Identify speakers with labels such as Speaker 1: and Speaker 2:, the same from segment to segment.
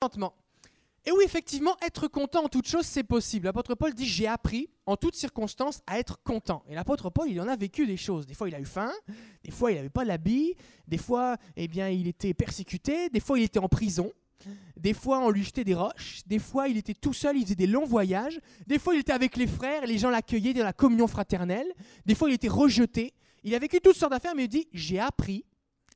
Speaker 1: contentement. Et oui, effectivement, être content en toute chose, c'est possible. L'apôtre Paul dit J'ai appris en toutes circonstances à être content. Et l'apôtre Paul, il en a vécu des choses. Des fois, il a eu faim, des fois, il n'avait pas l'habit, des fois, eh bien, il était persécuté, des fois, il était en prison, des fois, on lui jetait des roches, des fois, il était tout seul, il faisait des longs voyages, des fois, il était avec les frères les gens l'accueillaient dans la communion fraternelle, des fois, il était rejeté. Il a vécu toutes sortes d'affaires, mais il dit J'ai appris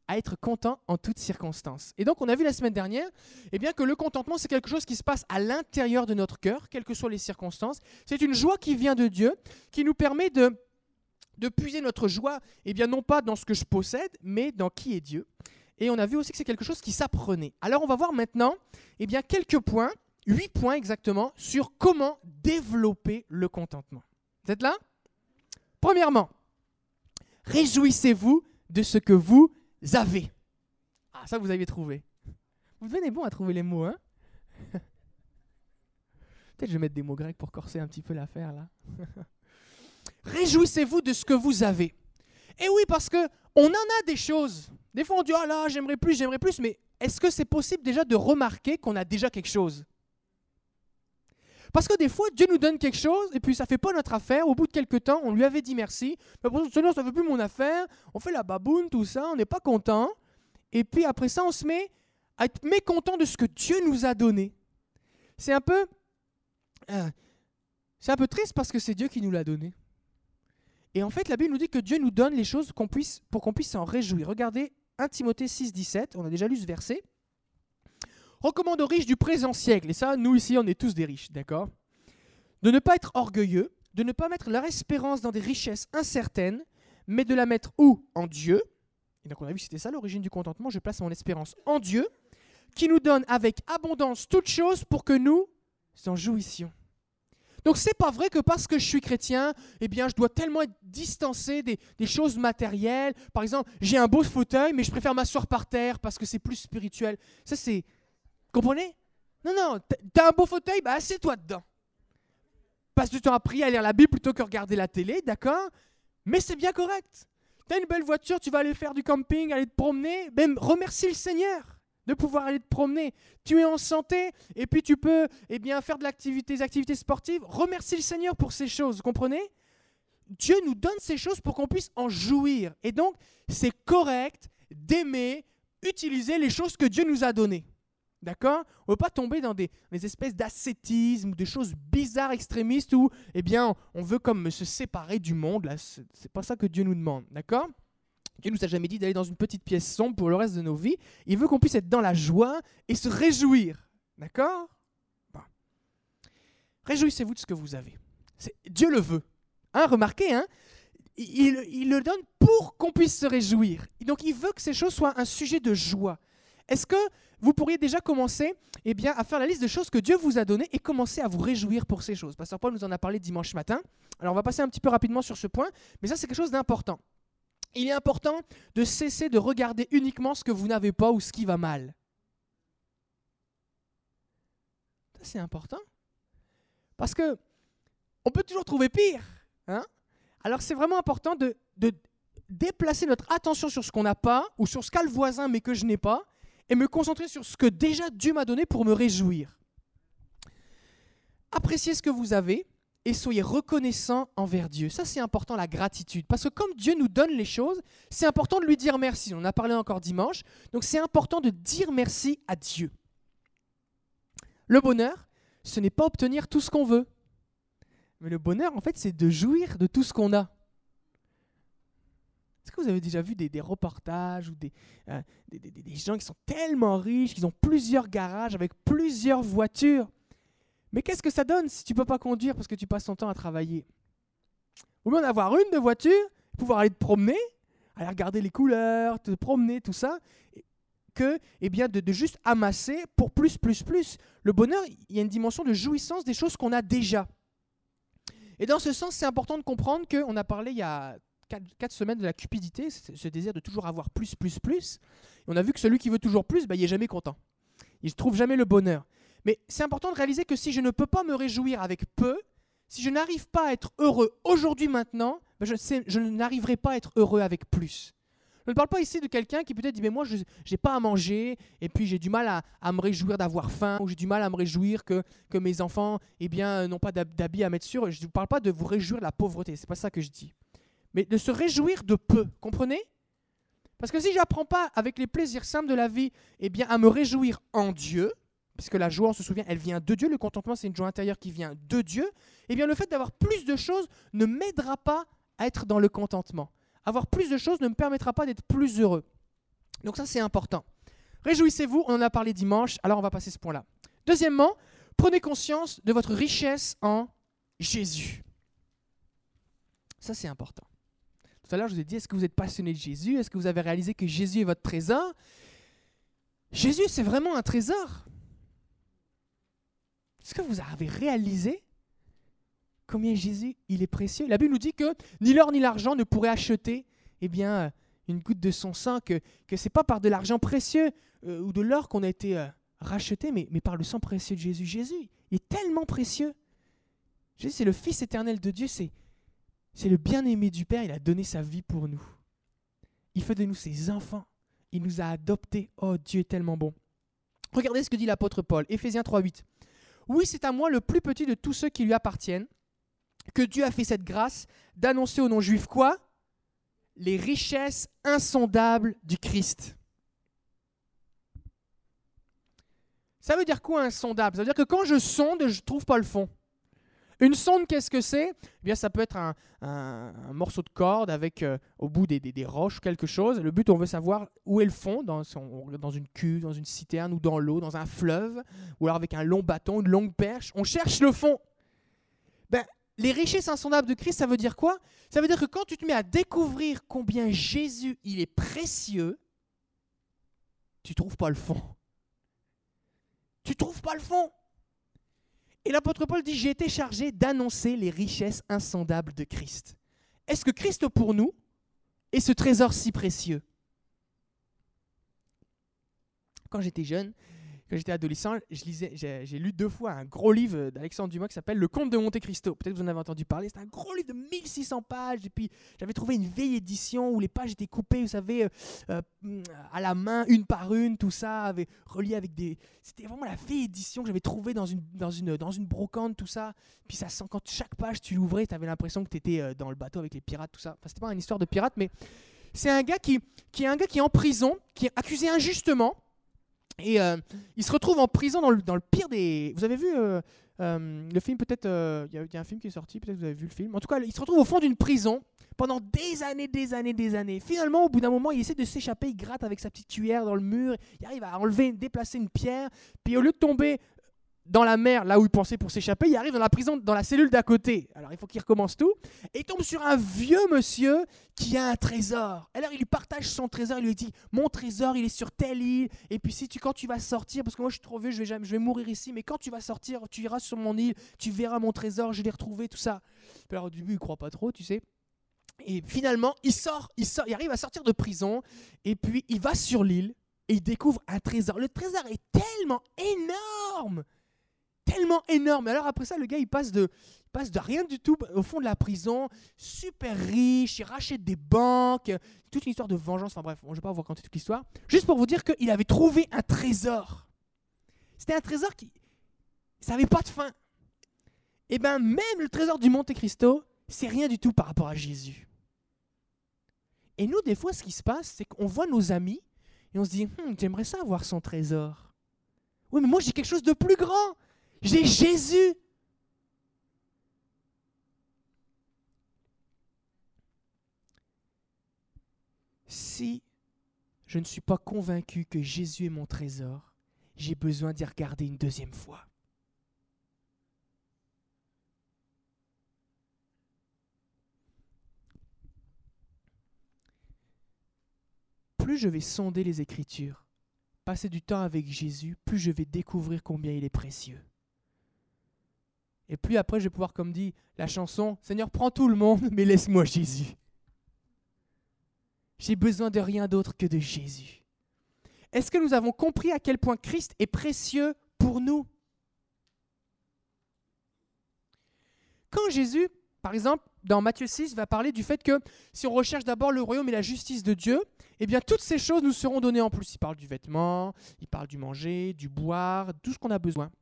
Speaker 1: à être content en toutes circonstances. Et donc, on a vu la semaine dernière eh bien, que le contentement, c'est quelque chose qui se passe à l'intérieur de notre cœur, quelles que soient les circonstances. C'est une joie qui vient de Dieu, qui nous permet de, de puiser notre joie, eh bien, non pas dans ce que je possède, mais dans qui est Dieu. Et on a vu aussi que c'est quelque chose qui s'apprenait. Alors, on va voir maintenant eh bien, quelques points, huit points exactement, sur comment développer le contentement. Vous êtes là? Premièrement, réjouissez-vous de ce que vous avez. Ah, ça, vous avez trouvé. Vous devenez bon à trouver les mots, hein Peut-être je vais mettre des mots grecs pour corser un petit peu l'affaire, là. Réjouissez-vous de ce que vous avez. Et oui, parce que on en a des choses. Des fois, on dit, ah là, j'aimerais plus, j'aimerais plus, mais est-ce que c'est possible déjà de remarquer qu'on a déjà quelque chose? Parce que des fois, Dieu nous donne quelque chose et puis ça fait pas notre affaire. Au bout de quelques temps, on lui avait dit merci. Mais Seigneur, ça ne fait plus mon affaire. On fait la baboune, tout ça, on n'est pas content. Et puis après ça, on se met à être mécontent de ce que Dieu nous a donné. C'est un peu, euh, c'est un peu triste parce que c'est Dieu qui nous l'a donné. Et en fait, la Bible nous dit que Dieu nous donne les choses qu'on puisse, pour qu'on puisse s'en réjouir. Regardez 1 Timothée 6, 17. On a déjà lu ce verset recommande aux riches du présent siècle, et ça, nous ici, on est tous des riches, d'accord? De ne pas être orgueilleux, de ne pas mettre leur espérance dans des richesses incertaines, mais de la mettre où? En Dieu. Et donc on a vu que c'était ça l'origine du contentement, je place mon espérance en Dieu, qui nous donne avec abondance toutes choses pour que nous en jouissions. Donc c'est pas vrai que parce que je suis chrétien, eh bien je dois tellement être distancé des, des choses matérielles. Par exemple, j'ai un beau fauteuil, mais je préfère m'asseoir par terre parce que c'est plus spirituel. Ça c'est Comprenez? Non, non, t'as un beau fauteuil, bah assieds-toi dedans. Passe du temps à prier, à lire la Bible plutôt que regarder la télé, d'accord? Mais c'est bien correct. T'as une belle voiture, tu vas aller faire du camping, aller te promener, même remercie le Seigneur de pouvoir aller te promener. Tu es en santé et puis tu peux eh bien, faire des activités sportives. Remercie le Seigneur pour ces choses, comprenez? Dieu nous donne ces choses pour qu'on puisse en jouir. Et donc, c'est correct d'aimer, utiliser les choses que Dieu nous a données. D'accord? On ne veut pas tomber dans des, espèces d'ascétisme, des choses bizarres, extrémistes, où eh bien, on veut comme se séparer du monde. Là, c'est pas ça que Dieu nous demande. D'accord? Dieu nous a jamais dit d'aller dans une petite pièce sombre pour le reste de nos vies. Il veut qu'on puisse être dans la joie et se réjouir. D'accord? Réjouissez-vous de ce que vous avez. Dieu le veut. Hein, remarquez, hein il le donne pour qu'on puisse se réjouir. Donc il veut que ces choses soient un sujet de joie. Est-ce que vous pourriez déjà commencer eh bien, à faire la liste de choses que Dieu vous a données et commencer à vous réjouir pour ces choses? Pasteur Paul nous en a parlé dimanche matin. Alors on va passer un petit peu rapidement sur ce point, mais ça c'est quelque chose d'important. Il est important de cesser de regarder uniquement ce que vous n'avez pas ou ce qui va mal. Ça c'est important. Parce que on peut toujours trouver pire. Hein? Alors c'est vraiment important de, de déplacer notre attention sur ce qu'on n'a pas ou sur ce qu'a le voisin mais que je n'ai pas et me concentrer sur ce que déjà Dieu m'a donné pour me réjouir. Appréciez ce que vous avez et soyez reconnaissant envers Dieu. Ça, c'est important, la gratitude. Parce que comme Dieu nous donne les choses, c'est important de lui dire merci. On en a parlé encore dimanche. Donc, c'est important de dire merci à Dieu. Le bonheur, ce n'est pas obtenir tout ce qu'on veut. Mais le bonheur, en fait, c'est de jouir de tout ce qu'on a. Est-ce que vous avez déjà vu des, reportages ou euh, des, des, gens qui sont tellement riches, qui ont plusieurs garages avec plusieurs voitures? Mais qu'est-ce que ça donne si tu ne peux pas conduire parce que tu passes ton temps à travailler? Ou bien en avoir une de voiture, pouvoir aller te promener, aller regarder les couleurs, te promener, tout ça, que eh bien, de, de juste amasser pour plus, plus, plus. Le bonheur, il y a une dimension de jouissance des choses qu'on a déjà. Et dans ce sens, c'est important de comprendre qu'on a parlé il y a quatre, semaines de la cupidité, ce désir de toujours avoir plus, plus, plus. Et on a vu que celui qui veut toujours plus, bah, il n'est jamais content. Il ne trouve jamais le bonheur. Mais c'est important de réaliser que si je ne peux pas me réjouir avec peu, si je n'arrive pas à être heureux aujourd'hui, maintenant, bah, je, n'arriverai pas à être heureux avec plus. Je ne parle pas ici de quelqu'un qui peut-être dit mais moi je n'ai pas à manger et puis j'ai du mal à, me réjouir d'avoir faim ou j'ai du mal à me réjouir que, mes enfants eh bien n'ont pas d'habits à mettre sur. Je ne parle pas de vous réjouir de la pauvreté, c'est pas ça que je dis. Mais de se réjouir de peu, comprenez? Parce que si j'apprends pas avec les plaisirs simples de la vie eh bien à me réjouir en Dieu, parce que la joie, on se souvient, elle vient de Dieu, le contentement c'est une joie intérieure qui vient de Dieu, eh bien le fait d'avoir plus de choses ne m'aidera pas à être dans le contentement. Avoir plus de choses ne me permettra pas d'être plus heureux. Donc ça, c'est important. Réjouissez-vous, on en a parlé dimanche, alors on va passer ce point-là. Deuxièmement, prenez conscience de votre richesse en Jésus. Ça, c'est important. Tout à l'heure, je vous ai dit, est-ce que vous êtes passionné de Jésus? Est-ce que vous avez réalisé que Jésus est votre trésor? Jésus, c'est vraiment un trésor. Est-ce que vous avez réalisé combien Jésus il est précieux? La Bible nous dit que ni l'or ni l'argent ne pourraient acheter eh bien, une goutte de son sang, que ce n'est pas par de l'argent précieux euh, ou de l'or qu'on a été euh, racheté, mais, mais par le sang précieux de Jésus. Jésus est tellement précieux. Jésus, c'est le Fils éternel de Dieu, c'est, c'est le bien-aimé du Père, il a donné sa vie pour nous. Il fait de nous ses enfants. Il nous a adoptés. Oh, Dieu est tellement bon. Regardez ce que dit l'apôtre Paul, Éphésiens 3.8. Oui, c'est à moi le plus petit de tous ceux qui lui appartiennent que Dieu a fait cette grâce d'annoncer aux non-juifs quoi? Les richesses insondables du Christ. Ça veut dire quoi insondable? Ça veut dire que quand je sonde, je ne trouve pas le fond. Une sonde, qu'est-ce que c'est? Eh bien, Ça peut être un, morceau de corde avec euh, au bout des, des, roches quelque chose. Le but, on veut savoir où est le fond, dans, dans une cuve, dans une citerne ou dans l'eau, dans un fleuve, ou alors avec un long bâton, une longue perche. On cherche le fond. Ben, les richesses insondables de Christ, ça veut dire quoi? Ça veut dire que quand tu te mets à découvrir combien Jésus, il est précieux, tu trouves pas le fond. Tu trouves pas le fond. Et l'apôtre Paul dit, j'ai été chargé d'annoncer les richesses insondables de Christ. Est-ce que Christ pour nous est ce trésor si précieux? Quand j'étais jeune, j'étais adolescent, j'ai lu deux fois un gros livre d'Alexandre Dumas qui s'appelle Le Comte de Monte Cristo. Peut-être que vous en avez entendu parler. C'est un gros livre de 1600 pages. Et puis j'avais trouvé une vieille édition où les pages étaient coupées, vous savez, euh, euh, à la main, une par une, tout ça, avait relié avec des. C'était vraiment la vieille édition que j'avais trouvée dans une, dans, une, dans une brocante, tout ça. Puis ça sent, quand chaque page tu l'ouvrais, tu avais l'impression que tu étais euh, dans le bateau avec les pirates, tout ça. Enfin, c'était pas une histoire de pirates, mais c'est un gars qui, qui est un gars qui est en prison, qui est accusé injustement et euh, il se retrouve en prison dans le, dans le pire des. Vous avez vu euh, euh, le film peut-être Il y, a un film qui est sorti, peut-être vous avez vu le film. En tout cas, il se retrouve au fond d'une prison pendant des années, des années, des années. Finalement, au bout d'un moment, il essaie de s'échapper, il gratte avec sa petite cuillère dans le mur, il arrive à enlever, déplacer une pierre, puis au lieu de tomber dans la mer, là où il pensait pour s'échapper, il arrive dans la prison, dans la cellule d'à côté. Alors il faut qu'il recommence tout. Et il tombe sur un vieux monsieur qui a un trésor. Alors il lui partage son trésor, il lui dit Mon trésor, il est sur telle île. Et puis si tu, quand tu vas sortir, parce que moi je suis trop vieux, je vais, jamais, je vais mourir ici, mais quand tu vas sortir, tu iras sur mon île, tu verras mon trésor, je l'ai retrouvé, tout ça. alors au début, il croit pas trop, tu sais. Et finalement, il sort, il sort, il arrive à sortir de prison, et puis il va sur l'île et il découvre un trésor. Le trésor est tellement énorme tellement énorme. Alors après ça, le gars, il passe de, passe de rien du tout au fond de la prison, super riche, il rachète des banques, toute une histoire de vengeance. Enfin bref, je ne vais pas vous raconter toute l'histoire. Juste pour vous dire qu'il avait trouvé un trésor. C'était un trésor qui n'avait pas de fin. Et eh bien même le trésor du Monte Cristo, c'est rien du tout par rapport à Jésus. Et nous, des fois, ce qui se passe, c'est qu'on voit nos amis et on se dit, hmm, j'aimerais ça avoir son trésor. Oui, mais moi j'ai quelque chose de plus grand. J'ai Jésus. Si je ne suis pas convaincu que Jésus est mon trésor, j'ai besoin d'y regarder une deuxième fois. Plus je vais sonder les Écritures, passer du temps avec Jésus, plus je vais découvrir combien il est précieux. Et puis après, je vais pouvoir, comme dit la chanson, Seigneur, prends tout le monde, mais laisse-moi Jésus. J'ai besoin de rien d'autre que de Jésus. Est-ce que nous avons compris à quel point Christ est précieux pour nous? Quand Jésus, par exemple, dans Matthieu 6, va parler du fait que si on recherche d'abord le royaume et la justice de Dieu, eh bien toutes ces choses nous seront données en plus. Il parle du vêtement, il parle du manger, du boire, tout ce qu'on a besoin.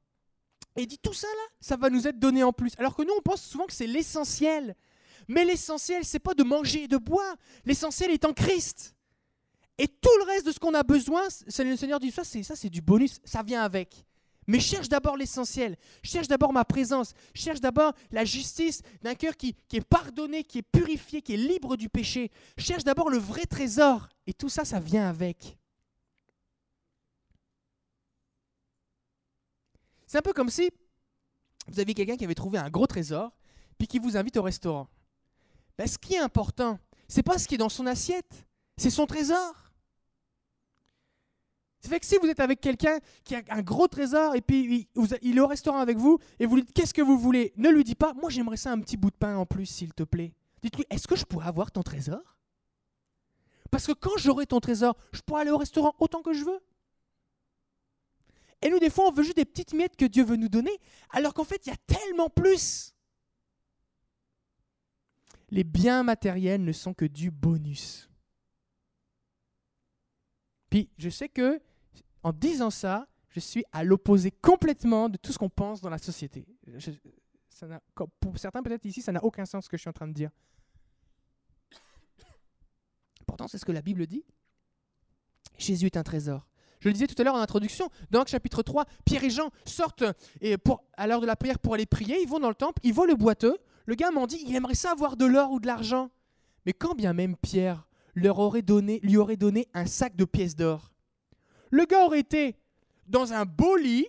Speaker 1: Et dit tout ça là, ça va nous être donné en plus. Alors que nous, on pense souvent que c'est l'essentiel. Mais l'essentiel, c'est pas de manger et de boire. L'essentiel est en Christ. Et tout le reste de ce qu'on a besoin, le Seigneur dit ça, c'est ça, c'est du bonus, ça vient avec. Mais cherche d'abord l'essentiel. Cherche d'abord ma présence. Cherche d'abord la justice d'un cœur qui, est pardonné, qui est purifié, qui est libre du péché. Cherche d'abord le vrai trésor. Et tout ça, ça vient avec. C'est un peu comme si vous aviez quelqu'un qui avait trouvé un gros trésor, puis qui vous invite au restaurant. Ben, ce qui est important, c'est pas ce qui est dans son assiette, c'est son trésor. Ça fait que si vous êtes avec quelqu'un qui a un gros trésor et puis il est au restaurant avec vous et vous lui dites qu'est-ce que vous voulez, ne lui dis pas moi j'aimerais ça un petit bout de pain en plus s'il te plaît. Dites-lui est-ce que je pourrais avoir ton trésor Parce que quand j'aurai ton trésor, je pourrai aller au restaurant autant que je veux. Et nous des fois on veut juste des petites miettes que Dieu veut nous donner alors qu'en fait il y a tellement plus. Les biens matériels ne sont que du bonus. Puis je sais que en disant ça, je suis à l'opposé complètement de tout ce qu'on pense dans la société. pour certains, peut-être ici, ça n'a aucun sens ce que je suis en train de dire. Pourtant, c'est ce que la Bible dit. Jésus est un trésor. Je le disais tout à l'heure en introduction, dans le chapitre 3, Pierre et Jean sortent et pour, à l'heure de la prière pour aller prier, ils vont dans le temple, ils voient le boiteux. Le gars m'en dit, il aimerait ça avoir de l'or ou de l'argent. Mais quand bien même Pierre leur aurait donné, lui aurait donné un sac de pièces d'or, le gars aurait été dans un beau lit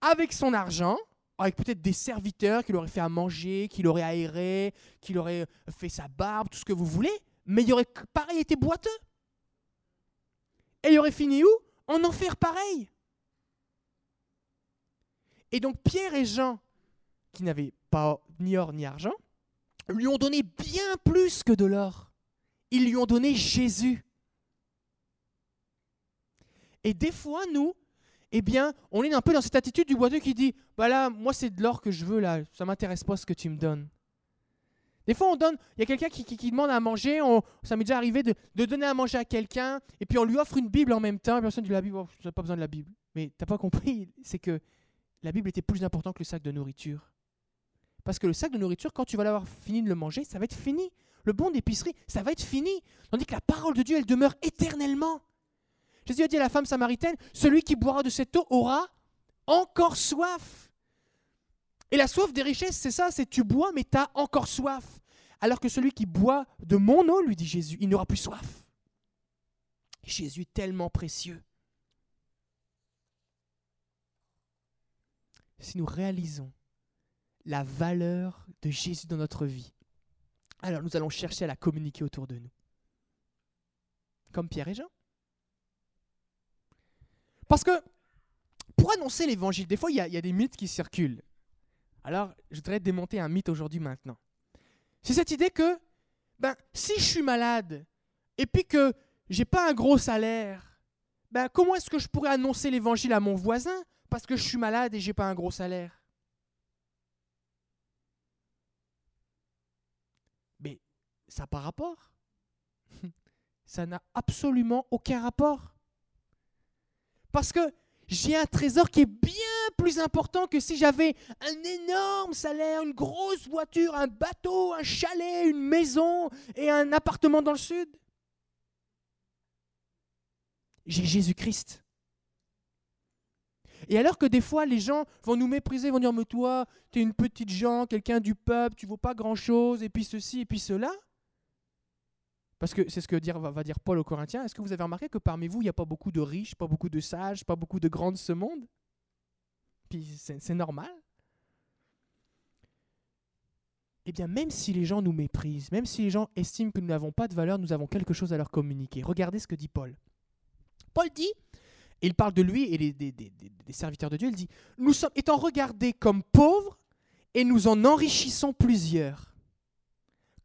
Speaker 1: avec son argent, avec peut-être des serviteurs qui l'auraient fait à manger, qui l'auraient aéré, qui l'auraient fait sa barbe, tout ce que vous voulez, mais il aurait pareil été boiteux. Et il aurait fini où? En enfer pareil. Et donc Pierre et Jean, qui n'avaient pas ni or ni argent, lui ont donné bien plus que de l'or. Ils lui ont donné Jésus. Et des fois, nous, eh bien, on est un peu dans cette attitude du boiteux qui dit Bah moi, c'est de l'or que je veux, là, ça m'intéresse pas ce que tu me donnes. Des fois, on donne, il y a quelqu'un qui, demande à manger, on, ça m'est déjà arrivé de, donner à manger à quelqu'un, et puis on lui offre une Bible en même temps, et personne dit la Bible, oh, je n'ai pas besoin de la Bible. Mais tu n'as pas compris, c'est que la Bible était plus importante que le sac de nourriture. Parce que le sac de nourriture, quand tu vas l'avoir fini de le manger, ça va être fini. Le bon d'épicerie, ça va être fini. Tandis que la parole de Dieu, elle demeure éternellement. Jésus a dit à la femme samaritaine, celui qui boira de cette eau aura encore soif. Et la soif des richesses, c'est ça, c'est tu bois, mais tu as encore soif. Alors que celui qui boit de mon eau, lui dit Jésus, il n'aura plus soif. Jésus est tellement précieux. Si nous réalisons la valeur de Jésus dans notre vie, alors nous allons chercher à la communiquer autour de nous. Comme Pierre et Jean. Parce que pour annoncer l'évangile, des fois, il y, a des mythes qui circulent. Alors, je voudrais démonter un mythe aujourd'hui maintenant. C'est cette idée que, ben, si je suis malade et puis que j'ai pas un gros salaire, ben, comment est-ce que je pourrais annoncer l'évangile à mon voisin parce que je suis malade et j'ai pas un gros salaire? Mais ça n'a pas rapport. ça n'a absolument aucun rapport. Parce que j'ai un trésor qui est bien plus important que si j'avais un énorme salaire, une grosse voiture, un bateau, un chalet, une maison et un appartement dans le sud. J'ai Jésus-Christ. Et alors que des fois, les gens vont nous mépriser, vont dire Mais toi, tu es une petite gens, quelqu'un du peuple, tu vaux pas grand-chose, et puis ceci, et puis cela. Parce que c'est ce que dire, va, dire Paul aux Corinthiens. Est-ce que vous avez remarqué que parmi vous, il n'y a pas beaucoup de riches, pas beaucoup de sages, pas beaucoup de grands de ce monde? Puis c'est normal. Eh bien, même si les gens nous méprisent, même si les gens estiment que nous n'avons pas de valeur, nous avons quelque chose à leur communiquer. Regardez ce que dit Paul. Paul dit, et il parle de lui et des, des serviteurs de Dieu, il dit, nous sommes étant regardés comme pauvres et nous en enrichissons plusieurs.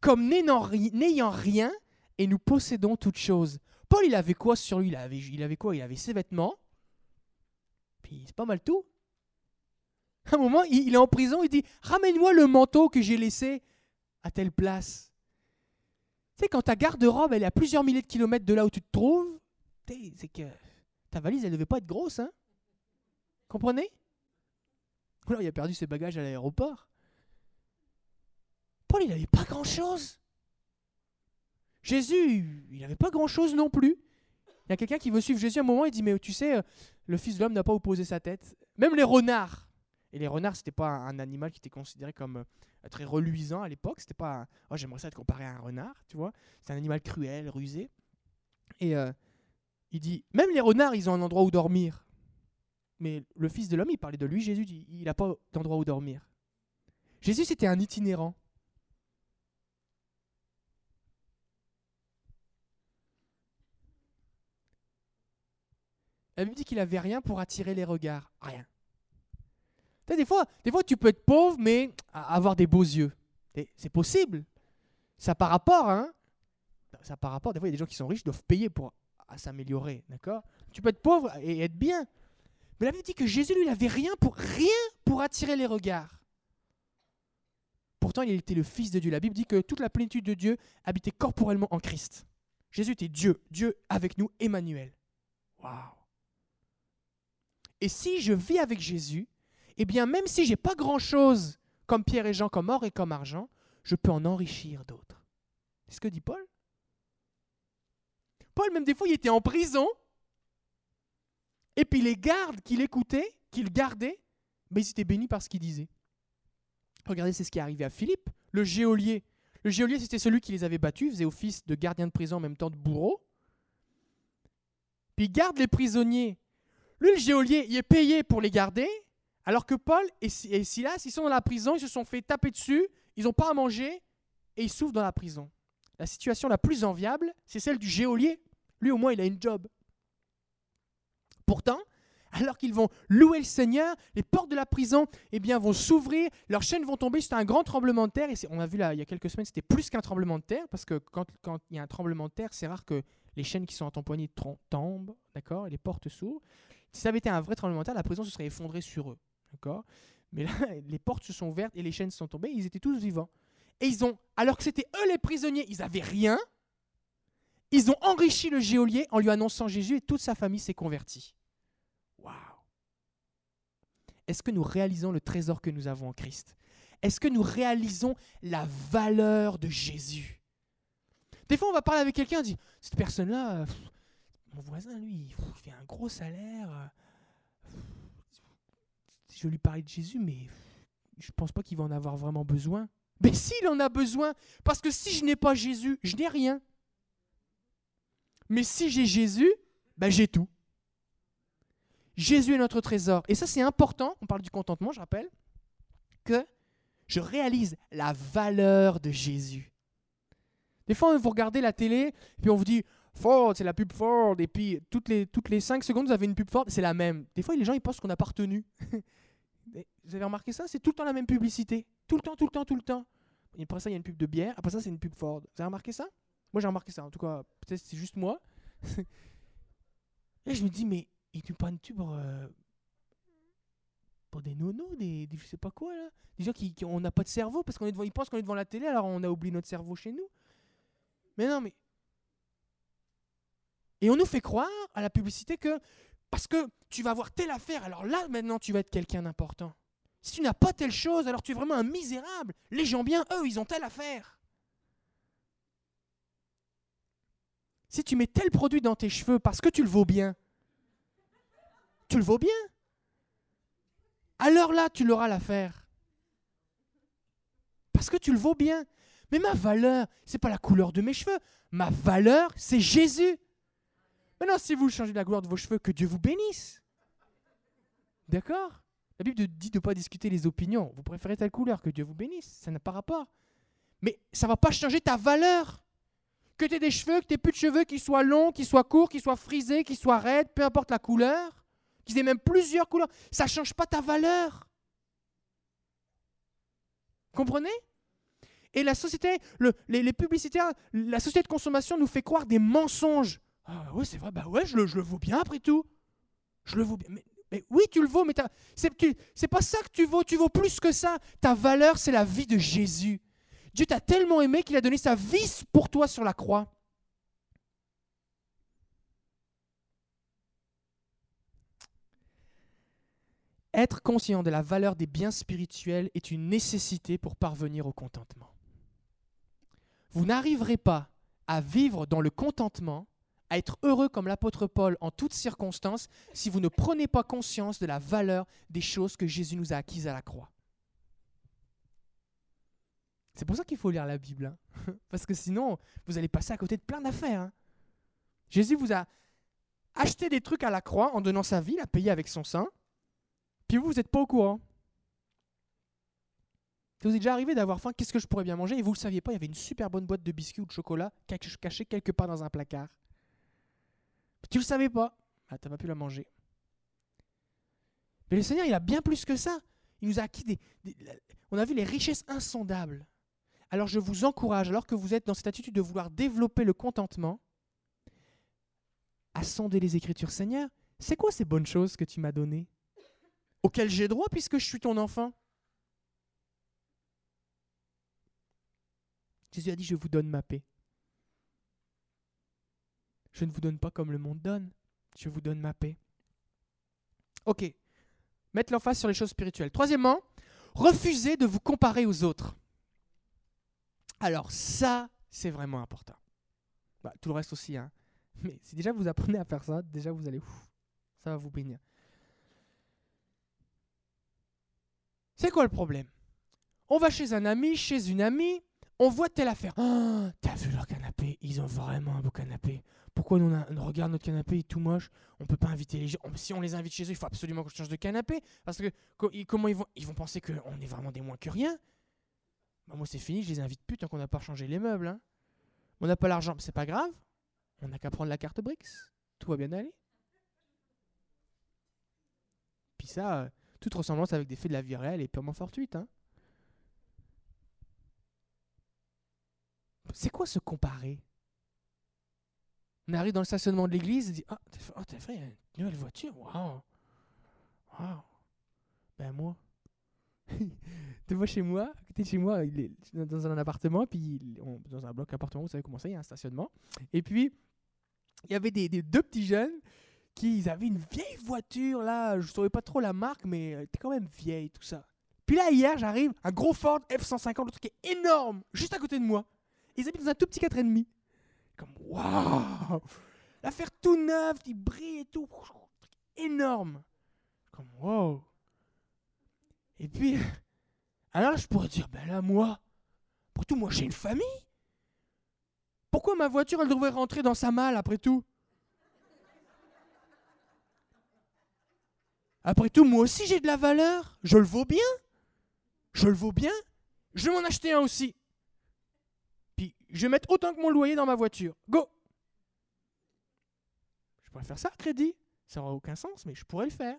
Speaker 1: Comme n'ayant rien et nous possédons toutes choses. Paul, il avait quoi sur lui? Il avait, quoi? Il avait ses vêtements, puis c'est pas mal tout. À un moment, il, est en prison, il dit Ramène-moi le manteau que j'ai laissé à telle place. Tu sais, quand ta garde-robe, elle est à plusieurs milliers de kilomètres de là où tu te trouves, c'est que ta valise, elle devait pas être grosse, hein Comprenez? Alors, il a perdu ses bagages à l'aéroport. Paul, il n'avait pas grand-chose. Jésus, il n'avait pas grand-chose non plus. Il y a quelqu'un qui veut suivre Jésus à un moment, il dit, mais tu sais, euh, le Fils de l'homme n'a pas opposé sa tête. Même les renards. Et les renards, c'était pas un animal qui était considéré comme euh, très reluisant à l'époque. C'était pas, oh, j'aimerais ça être comparé à un renard, tu vois. C'est un animal cruel, rusé. Et euh, il dit, même les renards, ils ont un endroit où dormir. Mais le Fils de l'homme, il parlait de lui, Jésus, il n'a pas d'endroit où dormir. Jésus, c'était un itinérant. La Bible dit qu'il avait rien pour attirer les regards. Rien. Des fois, des fois, tu peux être pauvre, mais avoir des beaux yeux. C'est possible. Ça par rapport, hein Ça par rapport. Des fois, il y a des gens qui sont riches, doivent payer pour s'améliorer, d'accord? Tu peux être pauvre et être bien. Mais la Bible dit que Jésus, lui, n'avait rien pour rien pour attirer les regards. Pourtant, il était le Fils de Dieu. La Bible dit que toute la plénitude de Dieu habitait corporellement en Christ. Jésus était Dieu, Dieu avec nous, Emmanuel. Waouh Et si je vis avec Jésus, eh bien, même si j'ai pas grand-chose comme Pierre et Jean, comme or et comme argent, je peux en enrichir d'autres. C'est ce que dit Paul. Paul, même des fois, il était en prison. Et puis les gardes qui l'écoutaient, qui le gardaient, mais ils étaient bénis par ce qu'il disait. Regardez, c'est ce qui est arrivé à Philippe, le géolier. Le géolier, c'était celui qui les avait battus, faisait office de gardien de prison en même temps de bourreau. Puis il garde les prisonniers. Lui, le géolier, il est payé pour les garder, alors que Paul et Silas, ils sont dans la prison, ils se sont fait taper dessus, ils n'ont pas à manger et ils souffrent dans la prison. La situation la plus enviable, c'est celle du géolier. Lui, au moins, il a une job. Pourtant, alors qu'ils vont louer le Seigneur, les portes de la prison eh bien, vont s'ouvrir, leurs chaînes vont tomber, c'est un grand tremblement de terre. Et on a vu là, il y a quelques semaines, c'était plus qu'un tremblement de terre, parce que quand, il y a un tremblement de terre, c'est rare que les chaînes qui sont empoignées tombent, d'accord, et les portes s'ouvrent. Si ça avait été un vrai tremblement de terre, la prison se serait effondrée sur eux. D'accord? Mais là, les portes se sont ouvertes et les chaînes sont tombées. Ils étaient tous vivants. Et ils ont, alors que c'était eux les prisonniers, ils n'avaient rien. Ils ont enrichi le geôlier en lui annonçant Jésus et toute sa famille s'est convertie. Waouh Est-ce que nous réalisons le trésor que nous avons en Christ? Est-ce que nous réalisons la valeur de Jésus? Des fois, on va parler avec quelqu'un, on dit Cette personne-là, mon voisin, lui, il fait un gros salaire je lui parler de Jésus, mais je pense pas qu'il va en avoir vraiment besoin. Mais s'il en a besoin, parce que si je n'ai pas Jésus, je n'ai rien. Mais si j'ai Jésus, ben j'ai tout. Jésus est notre trésor. Et ça, c'est important, on parle du contentement, je rappelle, que je réalise la valeur de Jésus. Des fois, vous regardez la télé, puis on vous dit, Ford, c'est la pub Ford, et puis toutes les, toutes les 5 secondes, vous avez une pub Ford, c'est la même. Des fois, les gens, ils pensent qu'on n'a pas retenu. Vous avez remarqué ça? C'est tout le temps la même publicité. Tout le temps, tout le temps, tout le temps. Après ça, il y a une pub de bière. Après ça, c'est une pub Ford. Vous avez remarqué ça? Moi, j'ai remarqué ça. En tout cas, peut-être c'est juste moi. Et je me dis, mais il ne pas une pub euh, pour des nonos, des, des, je sais pas quoi là? Des gens qui, on n'a pas de cerveau parce qu'on est devant, ils pensent qu'on est devant la télé, alors on a oublié notre cerveau chez nous. Mais non, mais et on nous fait croire à la publicité que parce que tu vas avoir telle affaire, alors là maintenant tu vas être quelqu'un d'important. Si tu n'as pas telle chose, alors tu es vraiment un misérable. Les gens bien, eux, ils ont telle affaire. Si tu mets tel produit dans tes cheveux parce que tu le vaux bien, tu le vaux bien. Alors là, tu l'auras l'affaire. Parce que tu le vaux bien. Mais ma valeur, c'est pas la couleur de mes cheveux. Ma valeur, c'est Jésus. Maintenant, si vous changez la couleur de vos cheveux, que Dieu vous bénisse. D'accord? La Bible dit de ne pas discuter les opinions. Vous préférez telle couleur, que Dieu vous bénisse. Ça n'a pas rapport. Mais ça ne va pas changer ta valeur. Que tu aies des cheveux, que tu n'aies plus de cheveux, qu'ils soient longs, qu'ils soient courts, qu'ils soient frisés, qu'ils soient raides, peu importe la couleur, qu'ils aient même plusieurs couleurs, ça ne change pas ta valeur. Comprenez? Et la société, les, les publicitaires, la société de consommation nous fait croire des mensonges. Ah oui, c'est vrai, bah ouais, je le, je vaux bien après tout. Je le vaux bien. Mais, oui, tu le vaux, mais c'est pas ça que tu vaux, tu vaux plus que ça. Ta valeur, c'est la vie de Jésus. Dieu t'a tellement aimé qu'il a donné sa vie pour toi sur la croix. Être conscient de la valeur des biens spirituels est une nécessité pour parvenir au contentement. Vous n'arriverez pas à vivre dans le contentement, à être heureux comme l'apôtre Paul en toutes circonstances, si vous ne prenez pas conscience de la valeur des choses que Jésus nous a acquises à la croix. C'est pour ça qu'il faut lire la Bible, hein. parce que sinon, vous allez passer à côté de plein d'affaires. Hein. Jésus vous a acheté des trucs à la croix en donnant sa vie, l'a payé avec son sang, puis vous, vous n'êtes pas au courant. Vous êtes déjà arrivé d'avoir faim, qu'est-ce que je pourrais bien manger? Et vous ne le saviez pas, il y avait une super bonne boîte de biscuits ou de chocolat cachée quelque part dans un placard. Tu ne le savais pas. Ah, tu n'as pas pu la manger. Mais le Seigneur, il a bien plus que ça. Il nous a acquis des, On a vu les richesses insondables. Alors je vous encourage, alors que vous êtes dans cette attitude de vouloir développer le contentement, à sonder les Écritures. Seigneur, c'est quoi ces bonnes choses que tu m'as données auquel j'ai droit puisque je suis ton enfant? Jésus a dit, je vous donne ma paix. Je ne vous donne pas comme le monde donne, je vous donne ma paix. Ok, mettre l'emphase sur les choses spirituelles. Troisièmement, refusez de vous comparer aux autres. Alors ça, c'est vraiment important. Bah, tout le reste aussi, hein. Mais si déjà vous apprenez à faire ça, déjà vous allez, ça va vous bénir. C'est quoi le problème? On va chez un ami, chez une amie, on voit telle affaire. Oh, T'as vu leur canapé? Ils ont vraiment un beau canapé. Pourquoi nous, on regarde notre canapé, il est tout moche? On peut pas inviter les gens. Si on les invite chez eux, il faut absolument qu'on change de canapé. Parce que comment ils vont Ils vont penser qu'on est vraiment des moins que rien? Bah, moi, c'est fini, je les invite plus tant qu'on n'a pas changé les meubles. Hein. On n'a pas l'argent, c'est pas grave. On n'a qu'à prendre la carte BRICS. Tout va bien aller. Puis ça, euh, toute ressemblance avec des faits de la vie réelle est purement fortuite. Hein. C'est quoi se comparer? On arrive dans le stationnement de l'église et dit Ah, oh, t'as fait une nouvelle voiture Waouh Waouh Ben moi. tu vois chez moi, de chez moi, dans un appartement, puis dans un bloc appartement, vous savez comment ça, il y a un stationnement. Et puis, il y avait des deux petits jeunes ils avaient une vieille voiture, là, je ne savais pas trop la marque, mais elle était quand même vieille, tout ça. Puis là, hier, j'arrive, un gros Ford F-150, le truc est énorme, juste à côté de moi. Ils habitent dans un tout petit 4,5. Comme, waouh L'affaire tout neuve, il brille et tout. Énorme. Comme, waouh Et puis, alors je pourrais dire, ben là, moi, pour tout, moi, j'ai une famille. Pourquoi ma voiture, elle devrait rentrer dans sa malle après tout? Après tout, moi aussi j'ai de la valeur. Je le vaux bien. Je le vaux bien. Je vais m'en acheter un aussi. Je vais mettre autant que mon loyer dans ma voiture. Go Je pourrais faire ça à crédit. Ça n'aura aucun sens, mais je pourrais le faire.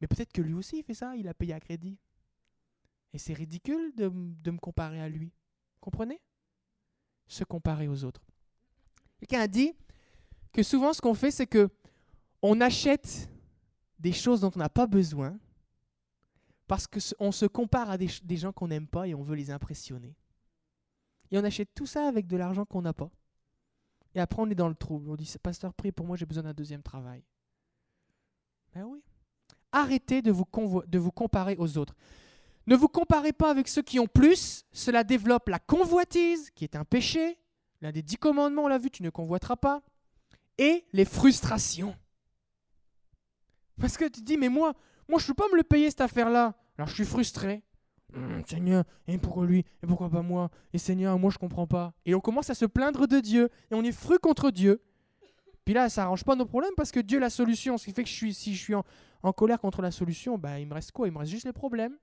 Speaker 1: Mais peut-être que lui aussi il fait ça, il a payé à crédit. Et c'est ridicule de, me comparer à lui. Comprenez? Se comparer aux autres. Quelqu'un a dit que souvent ce qu'on fait, c'est que on achète des choses dont on n'a pas besoin parce qu'on se compare à des, gens qu'on n'aime pas et on veut les impressionner. Et on achète tout ça avec de l'argent qu'on n'a pas. Et après, on est dans le trouble. On dit, pasteur, prie pour moi, j'ai besoin d'un deuxième travail. Ben oui. Arrêtez de vous, de vous comparer aux autres. Ne vous comparez pas avec ceux qui ont plus. Cela développe la convoitise, qui est un péché. L'un des dix commandements, on l'a vu, tu ne convoiteras pas. Et les frustrations. Parce que tu te dis, mais moi, moi je ne peux pas me le payer cette affaire-là. Alors je suis frustré. Hum, Seigneur, et pourquoi lui Et pourquoi pas moi? Et Seigneur, moi je comprends pas. Et on commence à se plaindre de Dieu. Et on est fru contre Dieu. Puis là, ça arrange pas nos problèmes parce que Dieu la solution. Ce qui fait que si je suis en, colère contre la solution, bah, il me reste quoi? Il me reste juste les problèmes.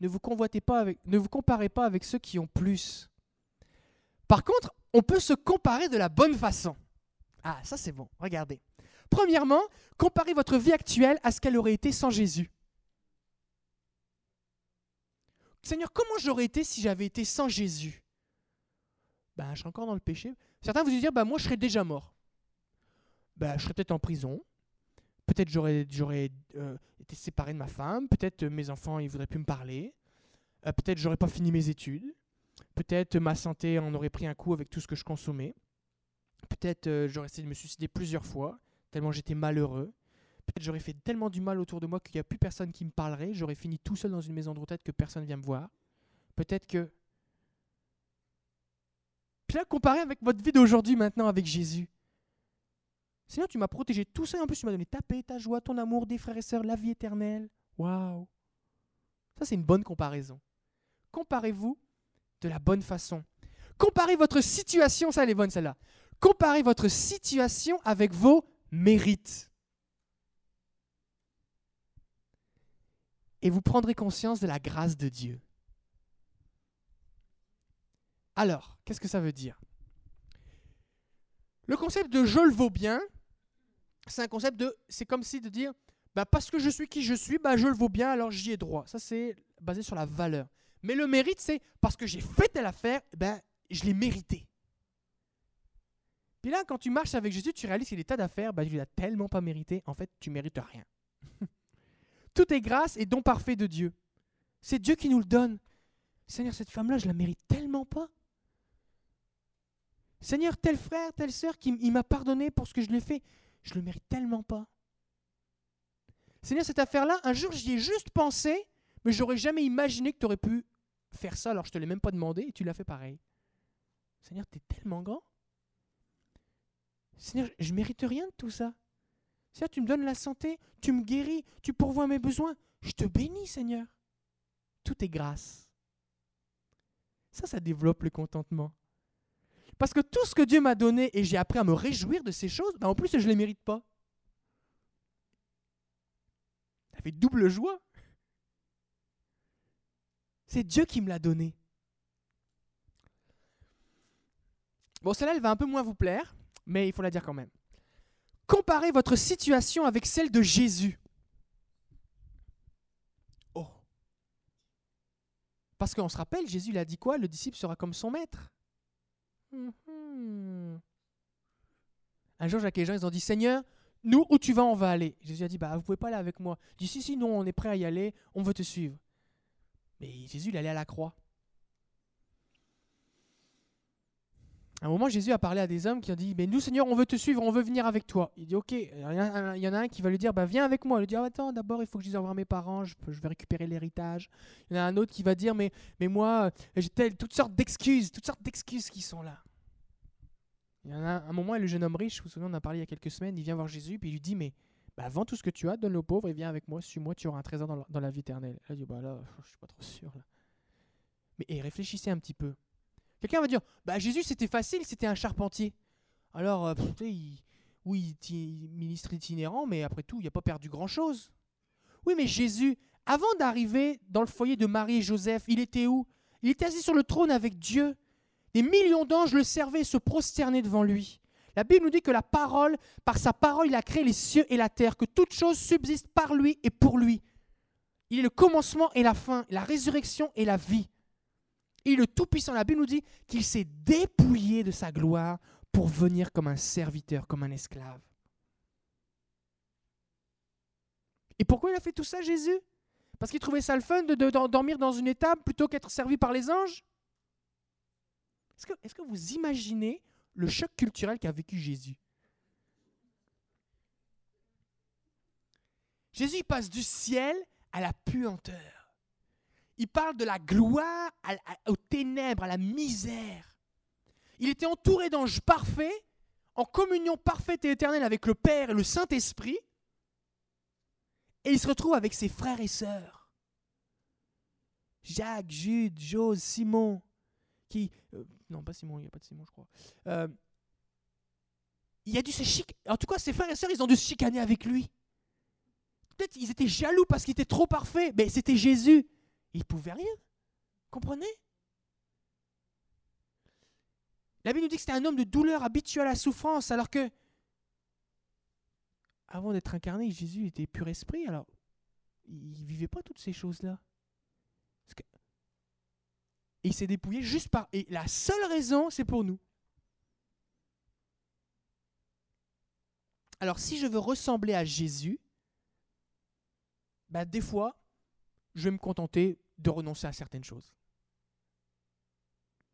Speaker 1: Ne vous, convoitez pas ne vous comparez pas avec ceux qui ont plus. Par contre, on peut se comparer de la bonne façon. Ah, ça c'est bon. Regardez. Premièrement, comparez votre vie actuelle à ce qu'elle aurait été sans Jésus. Seigneur, comment j'aurais été si j'avais été sans Jésus? Ben, Je encore dans le péché. Certains vous dire, ben, moi je serais déjà mort. Ben, je serais peut-être en prison. Peut-être j'aurais, euh, été séparé de ma femme. Peut-être mes enfants ils voudraient plus me parler. euh, peut-être j'aurais pas fini mes études, peut-être ma santé en aurait pris un coup avec tout ce que je consommais, peut-être euh, j'aurais essayé de me suicider plusieurs fois, tellement j'étais malheureux, peut-être j'aurais fait tellement du mal autour de moi qu'il n'y a plus personne qui me parlerait, j'aurais fini tout seul dans une maison de retraite que personne ne vient me voir, peut-être que... Puis là, comparé avec votre vie d'aujourd'hui maintenant avec Jésus, Seigneur, tu m'as protégé tout ça en plus tu m'as donné ta paix, ta joie, ton amour, des frères et sœurs, la vie éternelle. Waouh! Ça, c'est une bonne comparaison. Comparez-vous de la bonne façon. Comparez votre situation, ça elle est bonne celle-là. Comparez votre situation avec vos mérites. Et vous prendrez conscience de la grâce de Dieu. Alors, qu'est-ce que ça veut dire? Le concept de je le vaux bien, c'est un concept de. C'est comme si de dire bah parce que je suis qui je suis, bah je le vaux bien, alors j'y ai droit. Ça, c'est basé sur la valeur. Mais le mérite, c'est parce que j'ai fait telle affaire, ben, je l'ai mérité. Puis là, quand tu marches avec Jésus, tu réalises qu'il y a des tas d'affaires, ben, tu l'as tellement pas mérité. En fait, tu mérites rien. Tout est grâce et don parfait de Dieu. C'est Dieu qui nous le donne. Seigneur, cette femme-là, je la mérite tellement pas. Seigneur, tel frère, telle sœur, qui m'a pardonné pour ce que je lui ai fait, je le mérite tellement pas. Seigneur, cette affaire-là, un jour j'y ai juste pensé, mais j'aurais jamais imaginé que tu aurais pu faire ça alors je te l'ai même pas demandé et tu l'as fait pareil. Seigneur, tu es tellement grand. Seigneur, je mérite rien de tout ça. Seigneur, tu me donnes la santé, tu me guéris, tu pourvois mes besoins. Je te bénis, Seigneur. Tout est grâce. Ça, ça développe le contentement. Parce que tout ce que Dieu m'a donné et j'ai appris à me réjouir de ces choses, ben en plus, je ne les mérite pas. Ça fait double joie. C'est Dieu qui me l'a donné. Bon, celle-là, elle va un peu moins vous plaire, mais il faut la dire quand même. Comparez votre situation avec celle de Jésus. Oh. Parce qu'on se rappelle, Jésus il a dit quoi? Le disciple sera comme son maître. Mhm. Un jour, Jacques et Jean, ils ont dit Seigneur, nous, où tu vas, on va aller. Jésus a dit Bah, vous pouvez pas aller avec moi. Il dit Si, si, non, on est prêt à y aller, on veut te suivre. Mais Jésus, il allait à la croix. À un moment, Jésus a parlé à des hommes qui ont dit Mais nous, Seigneur, on veut te suivre, on veut venir avec toi. Il dit Ok. Il y en a un qui va lui dire bah, Viens avec moi. Il dit ah, Attends, d'abord, il faut que je dise au revoir à mes parents, je, vais récupérer l'héritage. Il y en a un autre qui va dire Mais, moi, j'ai toutes sortes d'excuses, toutes sortes d'excuses qui sont là. Il y en a un moment, le jeune homme riche, vous vous souvenez, on en a parlé il y a quelques semaines, il vient voir Jésus, puis il lui dit Mais bah, vends tout ce que tu as, donne-le aux pauvres et viens avec moi, suis-moi, tu auras un trésor dans la, vie éternelle. Il dit Bah là, je suis pas trop sûr. Mais et réfléchissez un petit peu. Quelqu'un va dire Bah Jésus, c'était facile, c'était un charpentier. Alors, euh, il, oui, ministre itinérant, mais après tout, il n'a pas perdu grand-chose. Oui, mais Jésus, avant d'arriver dans le foyer de Marie et Joseph, il était où? Il était assis sur le trône avec Dieu. Des millions d'anges le servaient et se prosternaient devant lui. La Bible nous dit que la parole, par sa parole, il a créé les cieux et la terre, que toute chose subsiste par lui et pour lui. Il est le commencement et la fin, la résurrection et la vie. Est le Tout-Puissant. La Bible nous dit qu'il s'est dépouillé de sa gloire pour venir comme un serviteur, comme un esclave. Et pourquoi il a fait tout ça, Jésus? Parce qu'il trouvait ça le fun de, dormir dans une étable plutôt qu'être servi par les anges? Est-ce que, est que vous imaginez le choc culturel qu'a vécu Jésus? Jésus passe du ciel à la puanteur il parle de la gloire aux ténèbres, à la misère. Il était entouré d'anges parfaits, en communion parfaite et éternelle avec le Père et le Saint-Esprit. Et il se retrouve avec ses frères et sœurs. Jacques, Jude, Jose, Simon, qui... Euh, non, pas Simon, il n'y a pas de Simon, je crois. Euh, il a dû se chic... En tout cas, ses frères et sœurs, ils ont dû se chicaner avec lui. Peut-être ils étaient jaloux parce qu'il était trop parfait, mais c'était Jésus. Il ne pouvait rien. Comprenez? La Bible nous dit que c'était un homme de douleur habitué à la souffrance, alors que, avant d'être incarné, Jésus était pur esprit, alors il ne vivait pas toutes ces choses-là. Et il s'est dépouillé juste par... Et la seule raison, c'est pour nous. Alors si je veux ressembler à Jésus, bah, des fois, je vais me contenter de renoncer à certaines choses.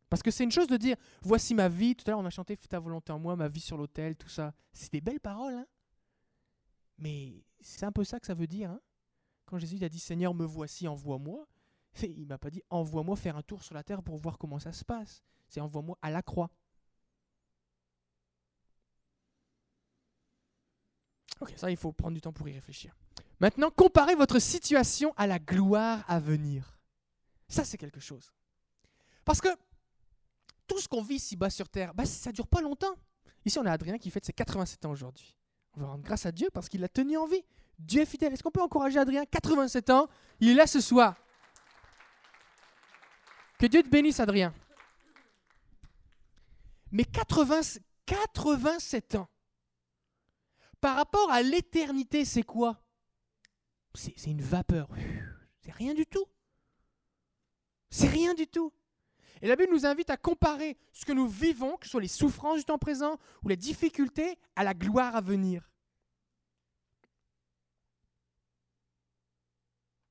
Speaker 1: Parce que c'est une chose de dire, voici ma vie, tout à l'heure on a chanté, fais ta volonté en moi, ma vie sur l'autel, tout ça. C'est des belles paroles, hein mais c'est un peu ça que ça veut dire. Hein Quand Jésus a dit, Seigneur, me voici, envoie-moi, il m'a pas dit, envoie-moi faire un tour sur la terre pour voir comment ça se passe. C'est envoie-moi à la croix. Ok, ça, il faut prendre du temps pour y réfléchir. Maintenant, comparez votre situation à la gloire à venir. Ça, c'est quelque chose. Parce que tout ce qu'on vit ici-bas sur Terre, bah, ça ne dure pas longtemps. Ici, on a Adrien qui fête ses 87 ans aujourd'hui. On va rendre grâce à Dieu parce qu'il l'a tenu en vie. Dieu est fidèle. Est-ce qu'on peut encourager Adrien? 87 ans, il est là ce soir. Que Dieu te bénisse, Adrien. Mais 80, 87 ans, par rapport à l'éternité, c'est quoi? C'est une vapeur. C'est rien du tout. C'est rien du tout. Et la Bible nous invite à comparer ce que nous vivons, que ce soit les souffrances du temps présent ou les difficultés, à la gloire à venir.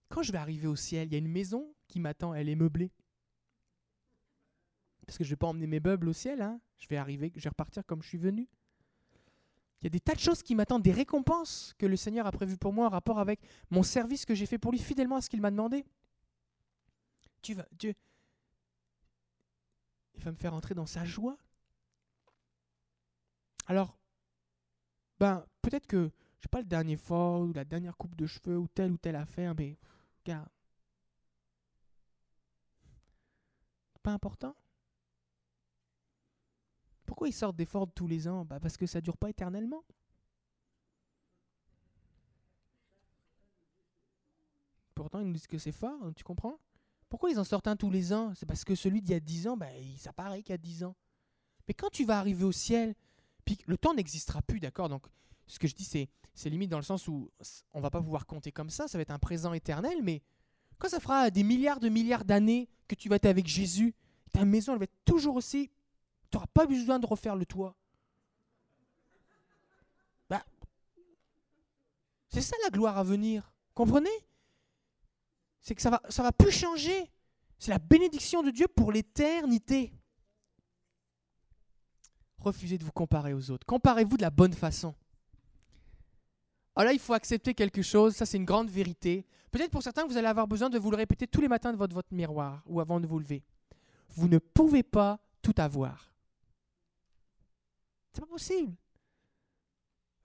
Speaker 1: Quand je vais arriver au ciel, il y a une maison qui m'attend, elle est meublée. Parce que je ne vais pas emmener mes meubles au ciel, hein. je vais arriver, je vais repartir comme je suis venu. Il y a des tas de choses qui m'attendent, des récompenses que le Seigneur a prévues pour moi en rapport avec mon service que j'ai fait pour lui fidèlement à ce qu'il m'a demandé. Tu vas, Dieu, il va me faire entrer dans sa joie. Alors, ben, peut-être que je n'ai pas le dernier fort ou la dernière coupe de cheveux ou telle ou telle affaire, mais regarde. Pas important. Pourquoi ils sortent des Ford tous les ans? Bah Parce que ça dure pas éternellement. Pourtant, ils nous disent que c'est fort, tu comprends? Pourquoi ils en sortent un tous les ans? C'est parce que celui d'il y a 10 ans, bah, ça paraît qu'il y a 10 ans. Mais quand tu vas arriver au ciel, le temps n'existera plus, d'accord? Donc, ce que je dis, c'est, c'est limite dans le sens où on va pas pouvoir compter comme ça, ça va être un présent éternel, mais quand ça fera des milliards de milliards d'années que tu vas être avec Jésus, ta maison, elle va être toujours aussi tu n'auras pas besoin de refaire le toit. Bah, c'est ça la gloire à venir. Comprenez? C'est que ça va, ça va plus changer. C'est la bénédiction de Dieu pour l'éternité. Refusez de vous comparer aux autres. Comparez-vous de la bonne façon. Alors là, il faut accepter quelque chose, ça c'est une grande vérité. Peut-être pour certains, vous allez avoir besoin de vous le répéter tous les matins de votre, votre miroir ou avant de vous lever. Vous ne pouvez pas tout avoir. C'est pas possible.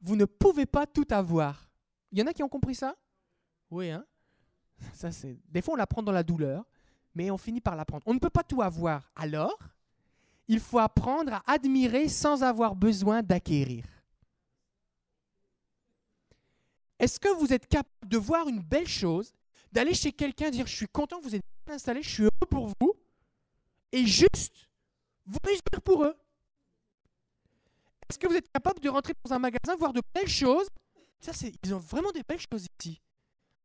Speaker 1: Vous ne pouvez pas tout avoir. Il y en a qui ont compris ça? Oui, hein? Ça. Des fois, on l'apprend dans la douleur, mais on finit par l'apprendre. On ne peut pas tout avoir. Alors, il faut apprendre à admirer sans avoir besoin d'acquérir. Est-ce que vous êtes capable de voir une belle chose, d'aller chez quelqu'un, dire je suis content, vous êtes bien installé, je suis heureux pour vous, et juste vous réjouir pour eux? Est-ce que vous êtes capable de rentrer dans un magasin, voir de belles choses? Ça, c'est, ils ont vraiment des belles choses ici.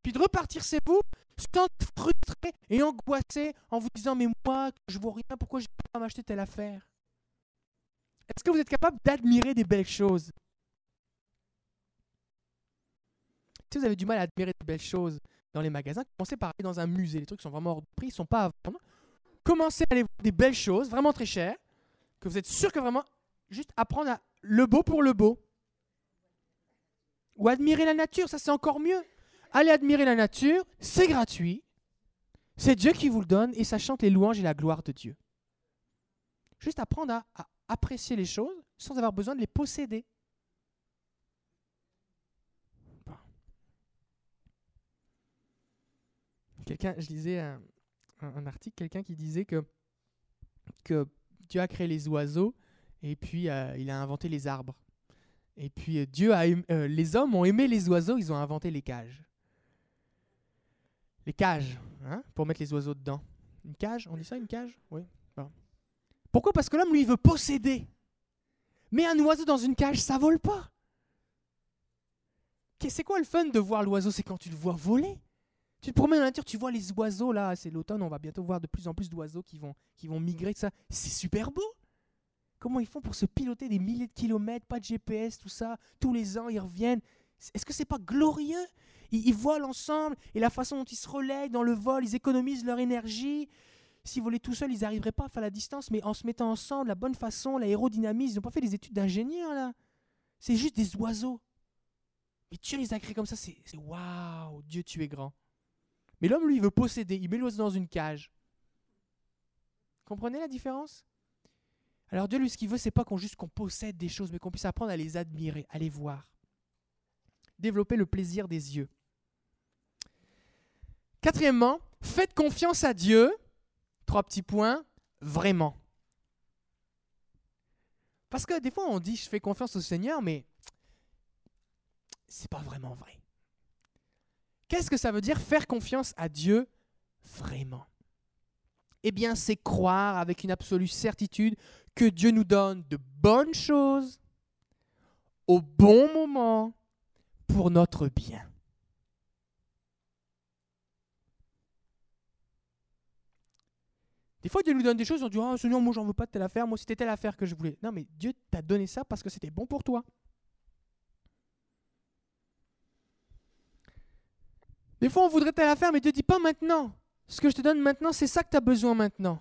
Speaker 1: Puis de repartir chez vous sans être frustré et angoissé en vous disant Mais moi, je vois rien, pourquoi je ne pas m'acheter telle affaire? Est-ce que vous êtes capable d'admirer des belles choses? Si vous avez du mal à admirer des belles choses dans les magasins, commencez par aller dans un musée. Les trucs sont vraiment hors de prix, ils ne sont pas à vendre. Commencez à aller voir des belles choses, vraiment très chères, que vous êtes sûr que vraiment, juste apprendre le beau pour le beau. Ou admirer la nature, ça c'est encore mieux. Allez admirer la nature, c'est gratuit. C'est Dieu qui vous le donne et ça chante les louanges et la gloire de Dieu. Juste apprendre à, apprécier les choses sans avoir besoin de les posséder. Quelqu'un, je lisais un, article, quelqu'un qui disait que, que Dieu a créé les oiseaux et puis, euh, il a inventé les arbres. Et puis, euh, Dieu a euh, les hommes ont aimé les oiseaux, ils ont inventé les cages. Les cages, hein, pour mettre les oiseaux dedans. Une cage, on dit ça, une cage? Oui. Pourquoi? Parce que l'homme, lui, veut posséder. Mais un oiseau dans une cage, ça vole pas. C'est quoi le fun de voir l'oiseau? C'est quand tu le vois voler. Tu te promènes dans la nature, tu vois les oiseaux là, c'est l'automne, on va bientôt voir de plus en plus d'oiseaux qui vont, qui vont migrer, ça. C'est super beau. Comment ils font pour se piloter des milliers de kilomètres, pas de GPS, tout ça? Tous les ans, ils reviennent. Est-ce que c'est pas glorieux? Ils, ils volent ensemble, et la façon dont ils se relèguent dans le vol, ils économisent leur énergie. S'ils volaient tout seuls, ils n'arriveraient pas à faire la distance, mais en se mettant ensemble, la bonne façon, l'aérodynamisme, ils n'ont pas fait des études d'ingénieur, là. C'est juste des oiseaux. Mais Dieu les a créés comme ça, c'est waouh, Dieu, tu es grand. Mais l'homme, lui, veut posséder, il met l'oiseau dans une cage. Comprenez la différence? Alors Dieu, lui, ce qu'il veut, c'est pas qu'on juste qu'on possède des choses, mais qu'on puisse apprendre à les admirer, à les voir. Développer le plaisir des yeux. Quatrièmement, faites confiance à Dieu. Trois petits points, vraiment. Parce que des fois, on dit je fais confiance au Seigneur, mais c'est pas vraiment vrai. Qu'est-ce que ça veut dire faire confiance à Dieu vraiment? Eh bien, c'est croire avec une absolue certitude que Dieu nous donne de bonnes choses au bon moment pour notre bien. Des fois, Dieu nous donne des choses, on dit Ah, Seigneur, moi, j'en veux pas de telle affaire, moi, c'était telle affaire que je voulais. Non, mais Dieu t'a donné ça parce que c'était bon pour toi. Des fois, on voudrait telle affaire, mais Dieu dit pas maintenant. Ce que je te donne maintenant, c'est ça que tu as besoin maintenant.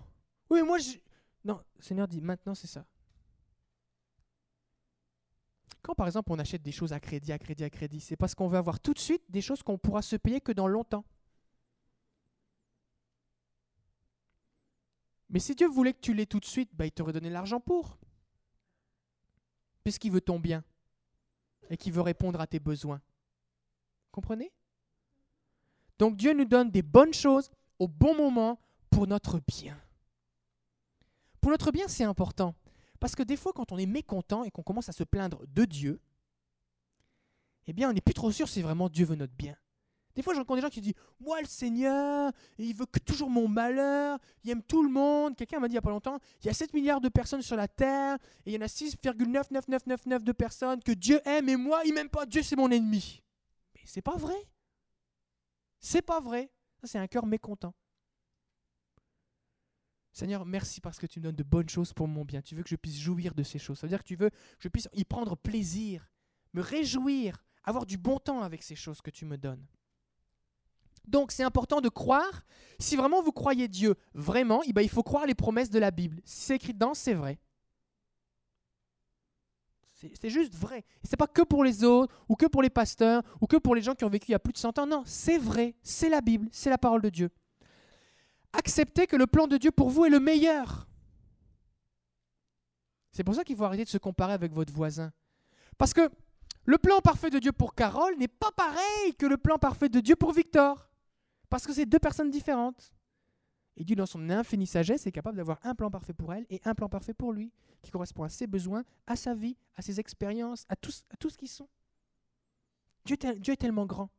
Speaker 1: Oui, mais moi, je. Non, Seigneur dit maintenant, c'est ça. Quand par exemple on achète des choses à crédit, à crédit, à crédit, c'est parce qu'on veut avoir tout de suite des choses qu'on pourra se payer que dans longtemps. Mais si Dieu voulait que tu l'aies tout de suite, bah, il t'aurait donné l'argent pour. Puisqu'il veut ton bien et qu'il veut répondre à tes besoins. Comprenez? Donc Dieu nous donne des bonnes choses au bon moment pour notre bien. Pour notre bien, c'est important. Parce que des fois, quand on est mécontent et qu'on commence à se plaindre de Dieu, eh bien, on n'est plus trop sûr si vraiment Dieu veut notre bien. Des fois, j'entends des gens qui disent Moi, le Seigneur, il veut que toujours mon malheur, il aime tout le monde. Quelqu'un m'a dit il n'y a pas longtemps Il y a 7 milliards de personnes sur la terre, et il y en a 6,99999 de personnes que Dieu aime, et moi, il m'aime pas. Dieu, c'est mon ennemi. Mais c'est pas vrai. C'est pas vrai. Ça, c'est un cœur mécontent. Seigneur, merci parce que tu me donnes de bonnes choses pour mon bien. Tu veux que je puisse jouir de ces choses. Ça veut dire que tu veux que je puisse y prendre plaisir, me réjouir, avoir du bon temps avec ces choses que tu me donnes. Donc c'est important de croire. Si vraiment vous croyez Dieu vraiment, eh ben, il faut croire les promesses de la Bible. Si c'est écrit dedans, c'est vrai. C'est juste vrai. Et c'est pas que pour les autres, ou que pour les pasteurs, ou que pour les gens qui ont vécu il y a plus de 100 ans. Non, c'est vrai. C'est la Bible, c'est la parole de Dieu. Acceptez que le plan de Dieu pour vous est le meilleur. C'est pour ça qu'il faut arrêter de se comparer avec votre voisin. Parce que le plan parfait de Dieu pour Carole n'est pas pareil que le plan parfait de Dieu pour Victor. Parce que c'est deux personnes différentes. Et Dieu, dans son infinie sagesse, est capable d'avoir un plan parfait pour elle et un plan parfait pour lui, qui correspond à ses besoins, à sa vie, à ses expériences, à tout, ce qu'ils sont. Dieu, Dieu est tellement grand.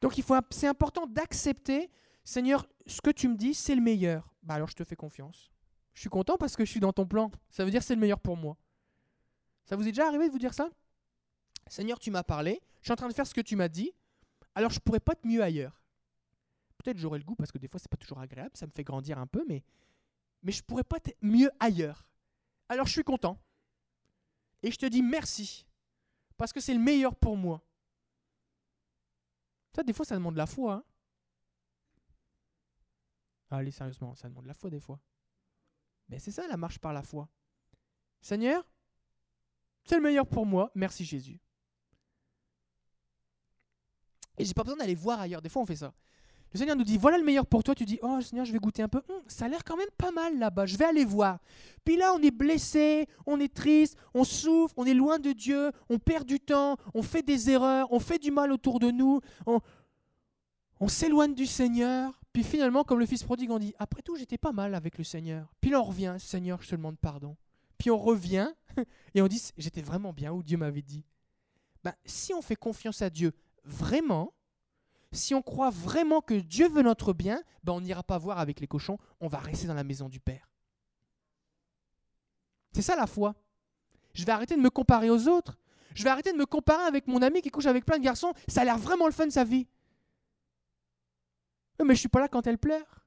Speaker 1: Donc c'est important d'accepter, Seigneur, ce que tu me dis, c'est le meilleur. Bah alors je te fais confiance. Je suis content parce que je suis dans ton plan. Ça veut dire c'est le meilleur pour moi. Ça vous est déjà arrivé de vous dire ça? Seigneur, tu m'as parlé, je suis en train de faire ce que tu m'as dit, alors je pourrais pas être mieux ailleurs. Peut-être j'aurais le goût parce que des fois c'est pas toujours agréable, ça me fait grandir un peu, mais mais je pourrais pas être mieux ailleurs. Alors je suis content et je te dis merci parce que c'est le meilleur pour moi. Ça, des fois, ça demande la foi. Hein. Allez, sérieusement, ça demande la foi des fois. Mais c'est ça la marche par la foi. Seigneur, c'est le meilleur pour moi, merci Jésus. Et j'ai pas besoin d'aller voir ailleurs. Des fois, on fait ça. Le Seigneur nous dit voilà le meilleur pour toi. Tu dis oh Seigneur, je vais goûter un peu. Hum, ça a l'air quand même pas mal là-bas. Je vais aller voir. Puis là, on est blessé, on est triste, on souffre, on est loin de Dieu, on perd du temps, on fait des erreurs, on fait du mal autour de nous, on, on s'éloigne du Seigneur. Puis finalement, comme le fils prodigue, on dit après tout, j'étais pas mal avec le Seigneur. Puis là, on revient Seigneur, je te demande pardon. Puis on revient et on dit j'étais vraiment bien où Dieu m'avait dit. Ben, si on fait confiance à Dieu vraiment, si on croit vraiment que Dieu veut notre bien, ben on n'ira pas voir avec les cochons, on va rester dans la maison du Père. C'est ça la foi. Je vais arrêter de me comparer aux autres. Je vais arrêter de me comparer avec mon ami qui couche avec plein de garçons. Ça a l'air vraiment le fun de sa vie. Mais je suis pas là quand elle pleure.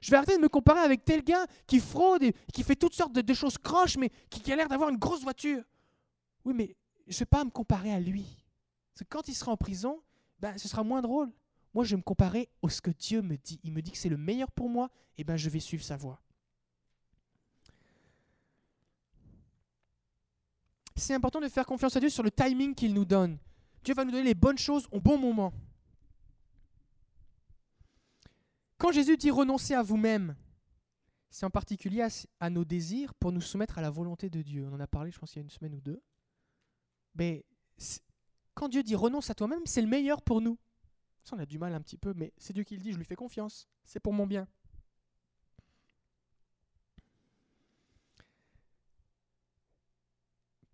Speaker 1: Je vais arrêter de me comparer avec tel gars qui fraude et qui fait toutes sortes de, choses croches, mais qui, qui a l'air d'avoir une grosse voiture. Oui, mais je ne vais pas me comparer à lui. Parce que quand il sera en prison, ben, ce sera moins drôle. Moi, je vais me comparer à ce que Dieu me dit. Il me dit que c'est le meilleur pour moi, et ben je vais suivre sa voie. C'est important de faire confiance à Dieu sur le timing qu'il nous donne. Dieu va nous donner les bonnes choses au bon moment. Quand Jésus dit renoncer à vous-même, c'est en particulier à, nos désirs pour nous soumettre à la volonté de Dieu. On en a parlé, je pense, il y a une semaine ou deux. Mais quand Dieu dit renonce à toi-même, c'est le meilleur pour nous. Ça, on a du mal un petit peu, mais c'est Dieu qui le dit, je lui fais confiance. C'est pour mon bien.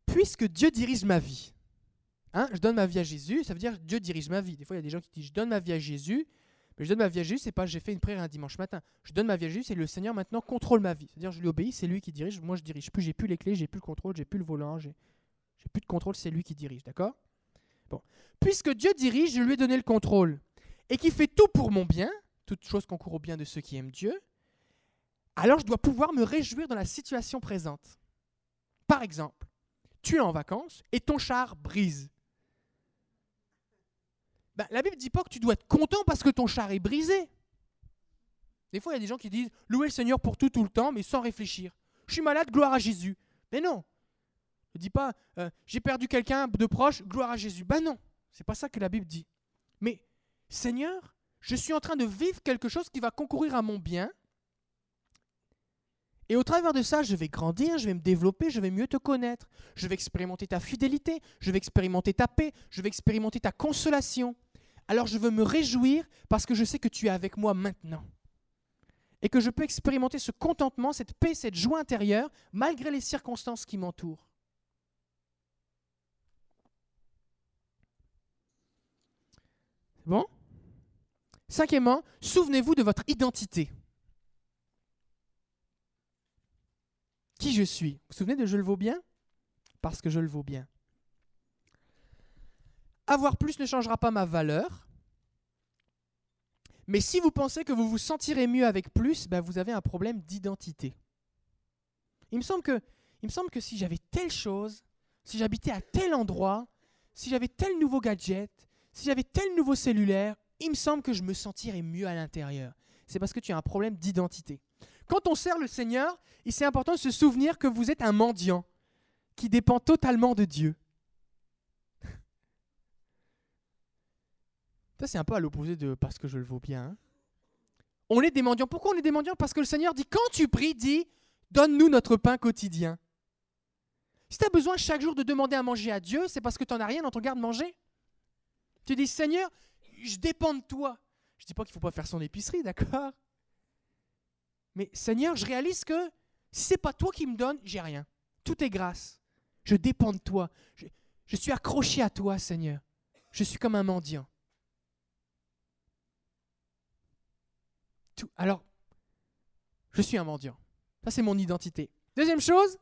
Speaker 1: Puisque Dieu dirige ma vie, hein, je donne ma vie à Jésus, ça veut dire Dieu dirige ma vie. Des fois, il y a des gens qui disent je donne ma vie à Jésus, mais je donne ma vie à Jésus, c'est pas j'ai fait une prière un dimanche matin. Je donne ma vie à Jésus, c'est le Seigneur maintenant contrôle ma vie. C'est-à-dire je lui obéis, c'est lui qui dirige. Moi, je dirige plus, j'ai plus les clés, j'ai plus le contrôle, j'ai plus le volant, j'ai plus de contrôle, c'est lui qui dirige, d'accord? Bon. Puisque Dieu dirige, je lui ai donné le contrôle et qui fait tout pour mon bien, toute chose concourt au bien de ceux qui aiment Dieu, alors je dois pouvoir me réjouir dans la situation présente. Par exemple, tu es en vacances et ton char brise. Ben, la Bible ne dit pas que tu dois être content parce que ton char est brisé. Des fois, il y a des gens qui disent louer le Seigneur pour tout, tout le temps, mais sans réfléchir. Je suis malade, gloire à Jésus. Mais non. Ne dis pas euh, j'ai perdu quelqu'un de proche, gloire à Jésus. Ben non. C'est pas ça que la Bible dit. Mais Seigneur, je suis en train de vivre quelque chose qui va concourir à mon bien. Et au travers de ça, je vais grandir, je vais me développer, je vais mieux te connaître. Je vais expérimenter ta fidélité, je vais expérimenter ta paix, je vais expérimenter ta consolation. Alors je veux me réjouir parce que je sais que tu es avec moi maintenant. Et que je peux expérimenter ce contentement, cette paix, cette joie intérieure, malgré les circonstances qui m'entourent. Bon? Cinquièmement, souvenez-vous de votre identité. Qui je suis Vous vous souvenez de je le vaux bien? Parce que je le vaux bien. Avoir plus ne changera pas ma valeur. Mais si vous pensez que vous vous sentirez mieux avec plus, ben vous avez un problème d'identité. Il me semble que, il me semble que si j'avais telle chose, si j'habitais à tel endroit, si j'avais tel nouveau gadget, si j'avais tel nouveau cellulaire, il me semble que je me sentirais mieux à l'intérieur. C'est parce que tu as un problème d'identité. Quand on sert le Seigneur, il c'est important de se souvenir que vous êtes un mendiant qui dépend totalement de Dieu. Ça, c'est un peu à l'opposé de parce que je le vaux bien. Hein. On est des mendiants. Pourquoi on est des mendiants? Parce que le Seigneur dit, quand tu pries, dis, donne-nous notre pain quotidien. Si tu as besoin chaque jour de demander à manger à Dieu, c'est parce que tu n'en as rien dans ton garde-manger. Tu dis, Seigneur, je dépends de toi. Je ne dis pas qu'il ne faut pas faire son épicerie, d'accord? Mais Seigneur, je réalise que si ce n'est pas toi qui me donnes, j'ai rien. Tout est grâce. Je dépends de toi. Je, suis accroché à toi, Seigneur. Je suis comme un mendiant. Alors, je suis un mendiant. Ça, c'est mon identité. Deuxième chose,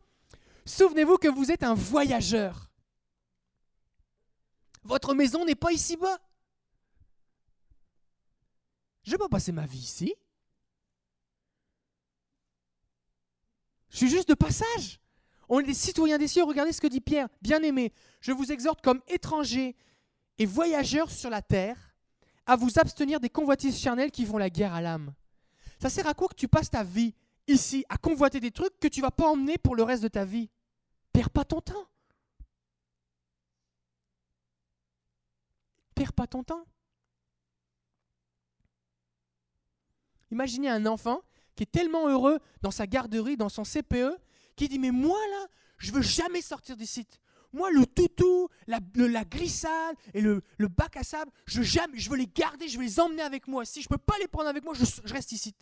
Speaker 1: souvenez-vous que vous êtes un voyageur. Votre maison n'est pas ici-bas. Je ne vais pas passer ma vie ici. Je suis juste de passage. On est des citoyens des cieux. Regardez ce que dit Pierre. Bien-aimés, je vous exhorte comme étrangers et voyageurs sur la terre à vous abstenir des convoitises charnelles qui font la guerre à l'âme. Ça sert à quoi que tu passes ta vie ici à convoiter des trucs que tu vas pas emmener pour le reste de ta vie? Perds pas ton temps. Perds pas ton temps. Imaginez un enfant qui est tellement heureux dans sa garderie, dans son CPE, qui dit Mais moi là, je veux jamais sortir du site. Moi, le toutou, la, la glissade et le, bac à sable, je veux, jamais, je veux les garder, je veux les emmener avec moi. Si je ne peux pas les prendre avec moi, je, je reste ici.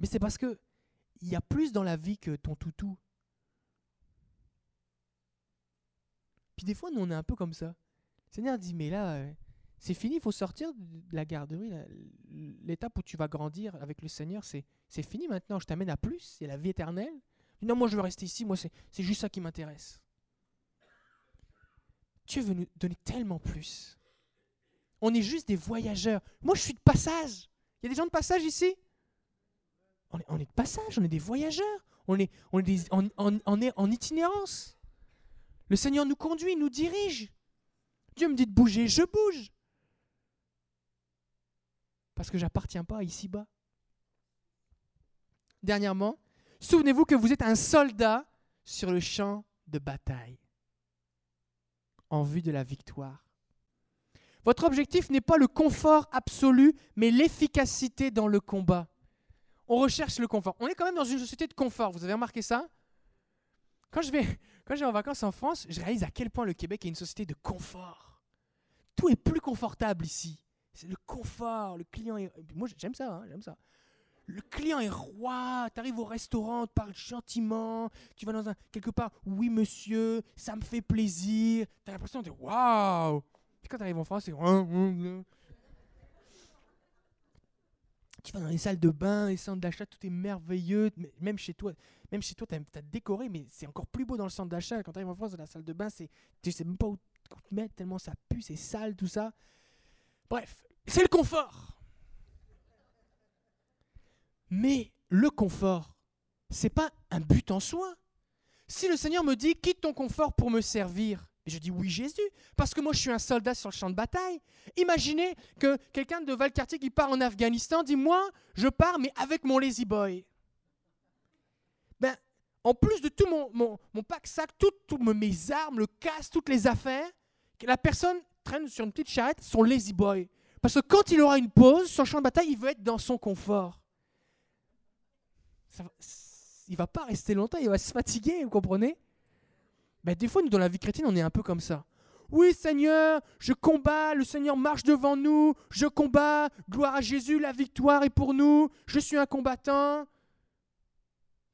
Speaker 1: Mais c'est parce que il y a plus dans la vie que ton toutou. Puis des fois, nous, on est un peu comme ça. Le Seigneur dit, mais là, euh, c'est fini, il faut sortir de la garderie. L'étape où tu vas grandir avec le Seigneur, c'est fini maintenant. Je t'amène à plus, c'est la vie éternelle. Non, moi je veux rester ici, moi c'est juste ça qui m'intéresse. Dieu veut nous donner tellement plus. On est juste des voyageurs. Moi je suis de passage. Il y a des gens de passage ici? On est, de passage, on est des voyageurs. On est, on est, on est en itinérance. Le Seigneur nous conduit, nous dirige. Dieu me dit de bouger, je bouge. Parce que j'appartiens pas ici-bas. Dernièrement, souvenez-vous que vous êtes un soldat sur le champ de bataille en vue de la victoire. Votre objectif n'est pas le confort absolu, mais l'efficacité dans le combat. On recherche le confort. On est quand même dans une société de confort. Vous avez remarqué ça? Quand je vais, quand en vacances en France, je réalise à quel point le Québec est une société de confort. Tout est plus confortable ici. C'est le confort, le client est... Moi, j'aime ça, hein, j'aime ça. Le client est roi, tu arrives au restaurant, tu parles gentiment, tu vas dans un quelque part, oui monsieur, ça me fait plaisir. Tu as l'impression de waouh. Puis quand tu arrives en France, c'est tu vas dans les salles de bain, les centres d'achat, tout est merveilleux. Même chez toi, même chez toi, tu as, décoré, mais c'est encore plus beau dans le centre d'achat. Quand tu arrives en France, dans la salle de bain, c'est, tu sais même pas où te mettre tellement ça pue, c'est sale, tout ça. Bref, c'est le confort. Mais le confort, c'est pas un but en soi. Si le Seigneur me dit quitte ton confort pour me servir, et je dis oui Jésus, parce que moi je suis un soldat sur le champ de bataille. Imaginez que quelqu'un de Valcartier qui part en Afghanistan dit moi je pars mais avec mon lazy boy. Ben, en plus de tout mon, mon, mon pack-sac, toutes mes armes, le casque, toutes les affaires, la personne traîne sur une petite charrette son lazy boy. Parce que quand il aura une pause sur le champ de bataille, il veut être dans son confort. Ça, il va pas rester longtemps, il va se fatiguer, vous comprenez? Ben, Des fois, nous, dans la vie chrétienne, on est un peu comme ça. Oui, Seigneur, je combats, le Seigneur marche devant nous, je combats, gloire à Jésus, la victoire est pour nous, je suis un combattant.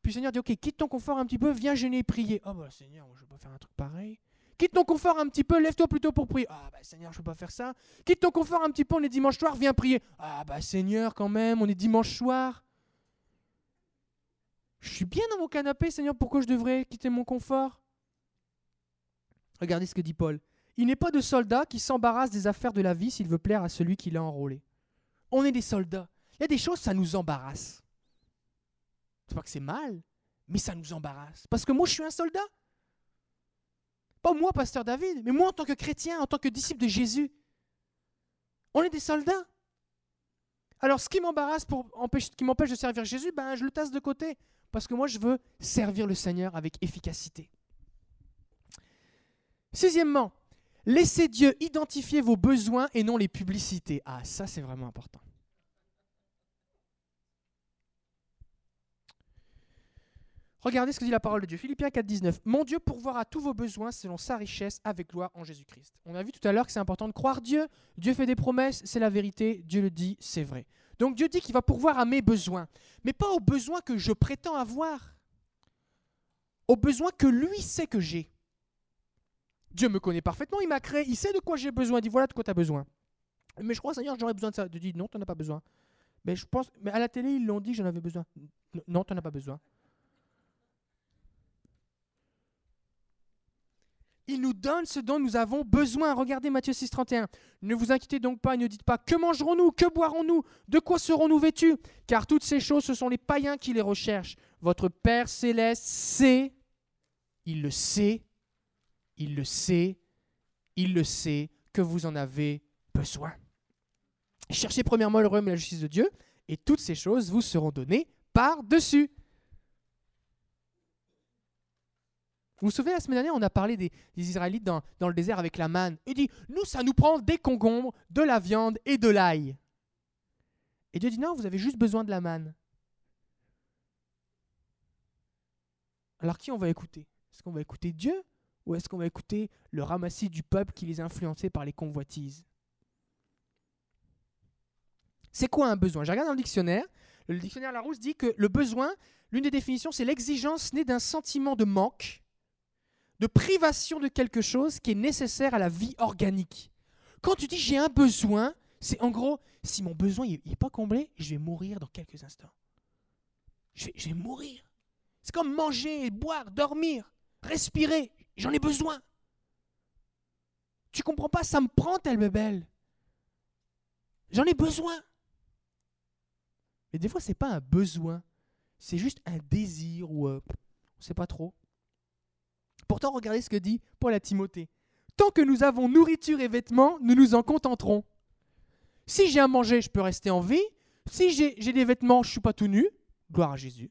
Speaker 1: Puis le Seigneur dit, ok, quitte ton confort un petit peu, viens gêner et prier. Oh bah Seigneur, je ne vais pas faire un truc pareil. Quitte ton confort un petit peu, lève-toi plutôt pour prier. Ah bah Seigneur, je peux pas faire ça. Quitte ton confort un petit peu, on est dimanche soir, viens prier. Ah bah Seigneur, quand même, on est dimanche soir. Je suis bien dans mon canapé, Seigneur, pourquoi je devrais quitter mon confort? Regardez ce que dit Paul. Il n'est pas de soldat qui s'embarrasse des affaires de la vie s'il veut plaire à celui qui l'a enrôlé. On est des soldats. Il y a des choses, ça nous embarrasse. C'est pas que c'est mal, mais ça nous embarrasse. Parce que moi, je suis un soldat. Pas moi, pasteur David, mais moi en tant que chrétien, en tant que disciple de Jésus. On est des soldats. Alors, ce qui m'embarrasse, pour empêcher, qui m'empêche de servir Jésus, ben, je le tasse de côté. Parce que moi, je veux servir le Seigneur avec efficacité. Sixièmement, laissez Dieu identifier vos besoins et non les publicités. Ah, ça, c'est vraiment important. Regardez ce que dit la parole de Dieu. Philippiens 4, 19. Mon Dieu pourvoira à tous vos besoins selon sa richesse avec gloire en Jésus-Christ. On a vu tout à l'heure que c'est important de croire Dieu. Dieu fait des promesses, c'est la vérité. Dieu le dit, c'est vrai. Donc Dieu dit qu'il va pourvoir à mes besoins, mais pas aux besoins que je prétends avoir, aux besoins que lui sait que j'ai. Dieu me connaît parfaitement, il m'a créé, il sait de quoi j'ai besoin, il dit voilà de quoi tu as besoin. Mais je crois, Seigneur, j'aurais besoin de ça. Dieu dit non, tu n'en as pas besoin. Mais je pense, mais à la télé, ils l'ont dit, j'en avais besoin. Non, tu n'en as pas besoin. Il nous donne ce dont nous avons besoin. Regardez Matthieu 6, 31. Ne vous inquiétez donc pas et ne dites pas que mangerons-nous, que boirons-nous, de quoi serons-nous vêtus? Car toutes ces choses, ce sont les païens qui les recherchent. Votre Père céleste sait, il le sait, il le sait, il le sait que vous en avez besoin. Cherchez premièrement le royaume et la justice de Dieu, et toutes ces choses vous seront données par-dessus. Vous vous souvenez, la semaine dernière, on a parlé des, Israélites dans, le désert avec la manne. Il dit, nous, ça nous prend des concombres, de la viande et de l'ail. Et Dieu dit, non, vous avez juste besoin de la manne. Alors qui on va écouter? Est-ce qu'on va écouter Dieu ou est-ce qu'on va écouter le ramassis du peuple qui les a influencés par les convoitises? C'est quoi un besoin? J'ai regardé dans le dictionnaire. Le dictionnaire Larousse dit que le besoin, l'une des définitions, c'est l'exigence née d'un sentiment de manque de privation de quelque chose qui est nécessaire à la vie organique. Quand tu dis j'ai un besoin, c'est en gros, si mon besoin n'est pas comblé, je vais mourir dans quelques instants. Je vais, mourir. C'est comme manger, boire, dormir, respirer. J'en ai besoin. Tu comprends pas, ça me prend telle belle. J'en ai besoin. Mais des fois, ce n'est pas un besoin. C'est juste un désir ou euh, on ne sait pas trop. Pourtant, regardez ce que dit Paul à Timothée. tant que nous avons nourriture et vêtements, nous nous en contenterons. Si j'ai à manger, je peux rester en vie. Si j'ai des vêtements, je ne suis pas tout nu. Gloire à Jésus.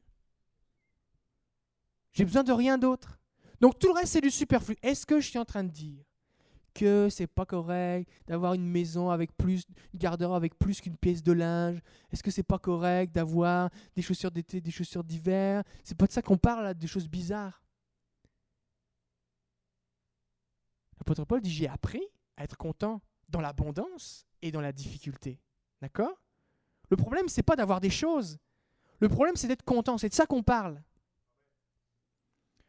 Speaker 1: J'ai besoin de rien d'autre. Donc tout le reste, c'est du superflu. Est-ce que je suis en train de dire que c'est pas correct d'avoir une maison avec plus, une garde-robe avec plus qu'une pièce de linge? Est-ce que c'est pas correct d'avoir des chaussures d'été, des chaussures d'hiver? C'est pas de ça qu'on parle, là, des choses bizarres. L'apôtre Paul dit J'ai appris à être content dans l'abondance et dans la difficulté. D'accord? Le problème, c'est pas d'avoir des choses. Le problème, c'est d'être content. C'est de ça qu'on parle.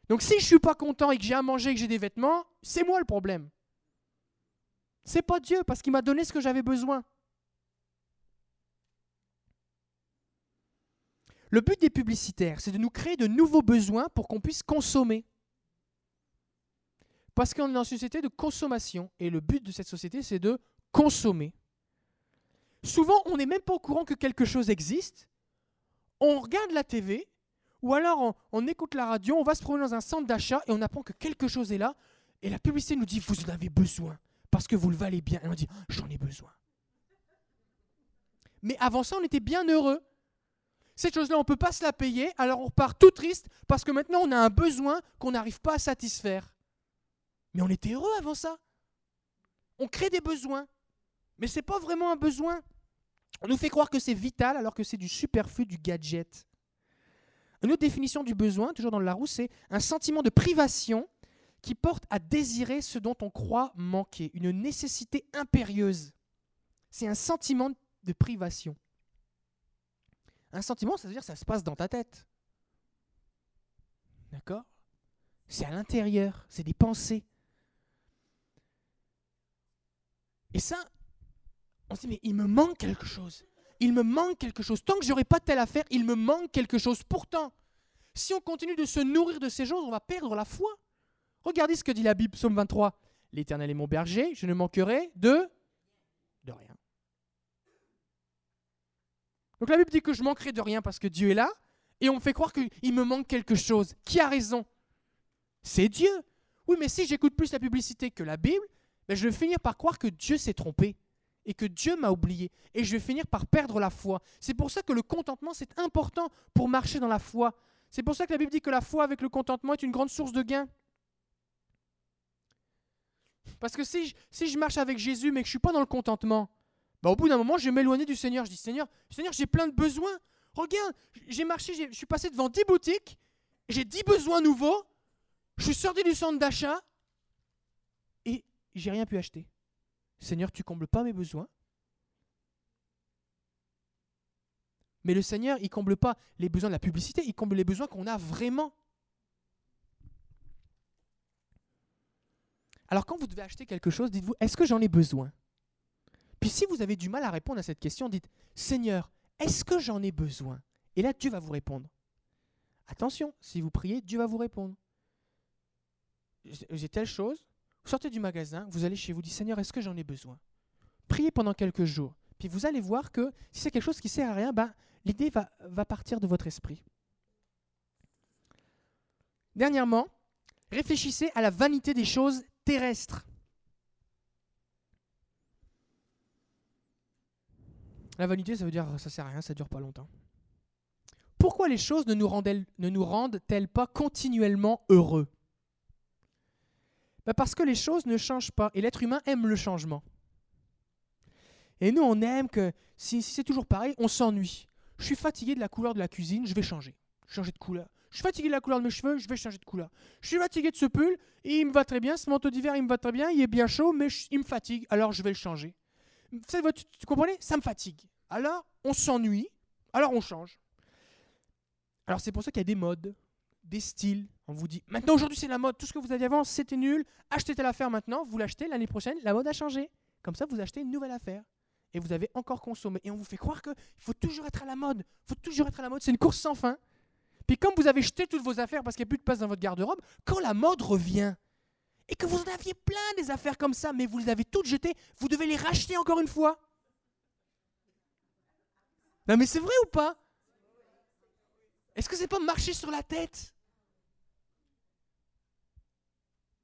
Speaker 1: Donc si je suis pas content et que j'ai à manger et que j'ai des vêtements, c'est moi le problème. C'est pas Dieu parce qu'il m'a donné ce que j'avais besoin. Le but des publicitaires, c'est de nous créer de nouveaux besoins pour qu'on puisse consommer. Parce qu'on est dans une société de consommation et le but de cette société, c'est de consommer. Souvent, on n'est même pas au courant que quelque chose existe. On regarde la TV ou alors on, écoute la radio, on va se promener dans un centre d'achat et on apprend que quelque chose est là et la publicité nous dit vous en avez besoin parce que vous le valez bien. Et on dit j'en ai besoin. Mais avant ça, on était bien heureux. Cette chose-là, on ne peut pas se la payer, alors on repart tout triste parce que maintenant on a un besoin qu'on n'arrive pas à satisfaire. Mais on était heureux avant ça. On crée des besoins. Mais ce n'est pas vraiment un besoin. On nous fait croire que c'est vital alors que c'est du superflu, du gadget. Une autre définition du besoin, toujours dans le Larousse, c'est un sentiment de privation qui porte à désirer ce dont on croit manquer, une nécessité impérieuse. C'est un sentiment de privation. Un sentiment, ça veut dire que ça se passe dans ta tête. D'accord? C'est à l'intérieur, c'est des pensées. Et ça, on se dit, mais il me manque quelque chose. Il me manque quelque chose. Tant que j'aurai pas telle affaire, il me manque quelque chose. Pourtant, si on continue de se nourrir de ces choses, on va perdre la foi. Regardez ce que dit la Bible, psaume 23. L'Éternel est mon berger, je ne manquerai de de rien. Donc la Bible dit que je manquerai de rien parce que Dieu est là, et on fait croire qu'il me manque quelque chose. Qui a raison? C'est Dieu. Oui, mais si j'écoute plus la publicité que la Bible, je vais finir par croire que Dieu s'est trompé et que Dieu m'a oublié et je vais finir par perdre la foi. C'est pour ça que le contentement, c'est important pour marcher dans la foi. C'est pour ça que la Bible dit que la foi avec le contentement est une grande source de gain. Parce que si je, marche avec Jésus mais que je ne suis pas dans le contentement, ben au bout d'un moment, je vais m'éloigner du Seigneur. Je dis, Seigneur, Seigneur j'ai plein de besoins. Regarde, j'ai marché, je suis passé devant 10 boutiques, j'ai 10 besoins nouveaux, je suis sorti du centre d'achat j'ai rien pu acheter. Seigneur, tu combles pas mes besoins. Mais le Seigneur, il comble pas les besoins de la publicité, il comble les besoins qu'on a vraiment. Alors quand vous devez acheter quelque chose, dites-vous, est-ce que j'en ai besoin? Puis si vous avez du mal à répondre à cette question, dites, Seigneur, est-ce que j'en ai besoin? Et là, Dieu va vous répondre. Attention, si vous priez, Dieu va vous répondre. J'ai telle chose, vous sortez du magasin, vous allez chez vous, dites Seigneur, est-ce que j'en ai besoin? Priez pendant quelques jours. Puis vous allez voir que si c'est quelque chose qui sert à rien, ben, l'idée va, va partir de votre esprit. Dernièrement, réfléchissez à la vanité des choses terrestres. La vanité, ça veut dire ça sert à rien, ça dure pas longtemps. Pourquoi les choses ne nous rendent-elles pas continuellement heureux? Bah, parce que les choses ne changent pas et l'être humain aime le changement. Et nous, on aime que si, c'est toujours pareil, on s'ennuie. Je suis fatigué de la couleur de la cuisine, je vais changer. Changer de couleur. Je suis fatigué de la couleur de mes cheveux, je vais changer de couleur. Je suis fatigué de ce pull, et il me va très bien, ce manteau d'hiver, il me va très bien, il est bien chaud, mais il me fatigue, alors je vais le changer. Tu, tu comprenez Ça me fatigue. Alors, on s'ennuie, alors on change. Alors c'est pour ça qu'il y a des modes, des styles, on vous dit, maintenant aujourd'hui c'est la mode, tout ce que vous aviez avant c'était nul, achetez telle affaire maintenant, vous l'achetez, l'année prochaine la mode a changé. Comme ça vous achetez une nouvelle affaire. Et vous avez encore consommé. Et on vous fait croire qu'il faut toujours être à la mode. Il faut toujours être à la mode. C'est une course sans fin. Puis comme vous avez jeté toutes vos affaires parce qu'il n'y a plus de place dans votre garde-robe, quand la mode revient, et que vous en aviez plein des affaires comme ça, mais vous les avez toutes jetées, vous devez les racheter encore une fois. Non mais c'est vrai ou pas? Est-ce que c'est pas marcher sur la tête?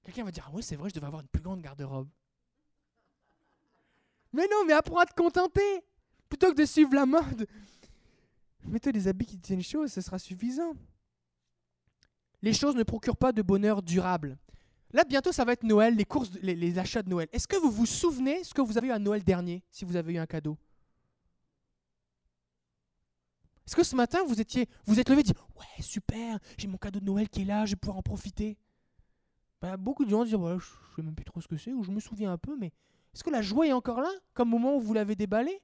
Speaker 1: Quelqu'un va dire Ah oui, c'est vrai, je devais avoir une plus grande garde-robe. Mais non, mais apprends à te contenter. Plutôt que de suivre la mode, mets-toi des habits qui tiennent chaud, ce sera suffisant. Les choses ne procurent pas de bonheur durable. Là, bientôt, ça va être Noël, les courses, les, les achats de Noël. Est-ce que vous vous souvenez ce que vous avez eu à Noël dernier, si vous avez eu un cadeau? Est-ce que ce matin, vous étiez, vous êtes levé et dit Ouais, super, j'ai mon cadeau de Noël qui est là, je vais pouvoir en profiter ben, Beaucoup de gens disent ouais, Je sais même plus trop ce que c'est, ou je me souviens un peu, mais est-ce que la joie est encore là, comme au moment où vous l'avez déballé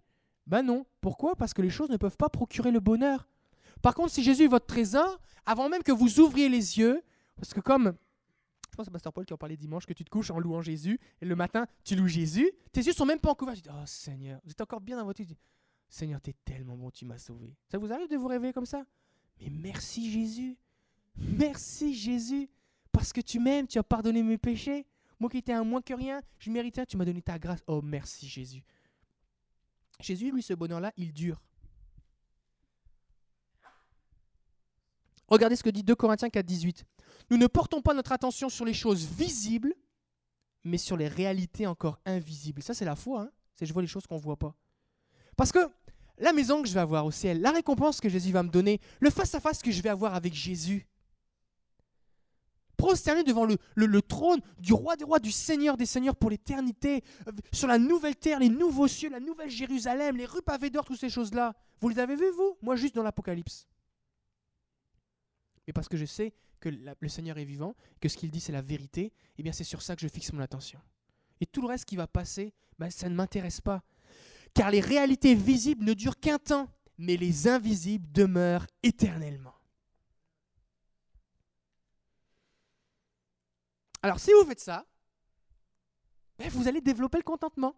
Speaker 1: Ben non. Pourquoi? Parce que les choses ne peuvent pas procurer le bonheur. Par contre, si Jésus est votre trésor, avant même que vous ouvriez les yeux, parce que comme, je pense c'est Pasteur Paul qui en parlait dimanche, que tu te couches en louant Jésus, et le matin, tu loues Jésus, tes yeux sont même pas en Tu dis, oh Seigneur, vous êtes encore bien dans votre vie. Seigneur, tu es tellement bon, tu m'as sauvé. Ça vous arrive de vous réveiller comme ça? Mais merci Jésus. Merci Jésus. Parce que tu m'aimes, tu as pardonné mes péchés. Moi qui étais un moins que rien, je méritais, tu m'as donné ta grâce. Oh, merci Jésus. Jésus, lui, ce bonheur-là, il dure. Regardez ce que dit 2 Corinthiens 4, 18. Nous ne portons pas notre attention sur les choses visibles, mais sur les réalités encore invisibles. Ça, c'est la foi. Hein c'est je vois les choses qu'on ne voit pas. Parce que la maison que je vais avoir au ciel, la récompense que Jésus va me donner, le face-à-face que je vais avoir avec Jésus, prosterné devant le, trône du roi des rois, du Seigneur des seigneurs pour l'éternité, euh, sur la nouvelle terre, les nouveaux cieux, la nouvelle Jérusalem, les rues pavées d'or, toutes ces choses-là. Vous les avez vues, vous? Moi, juste dans l'Apocalypse. Mais parce que je sais que le Seigneur est vivant, que ce qu'il dit, c'est la vérité, eh bien, c'est sur ça que je fixe mon attention. Et tout le reste qui va passer, ben, ça ne m'intéresse pas. Car les réalités visibles ne durent qu'un temps, mais les invisibles demeurent éternellement. Alors si vous faites ça, ben, vous allez développer le contentement.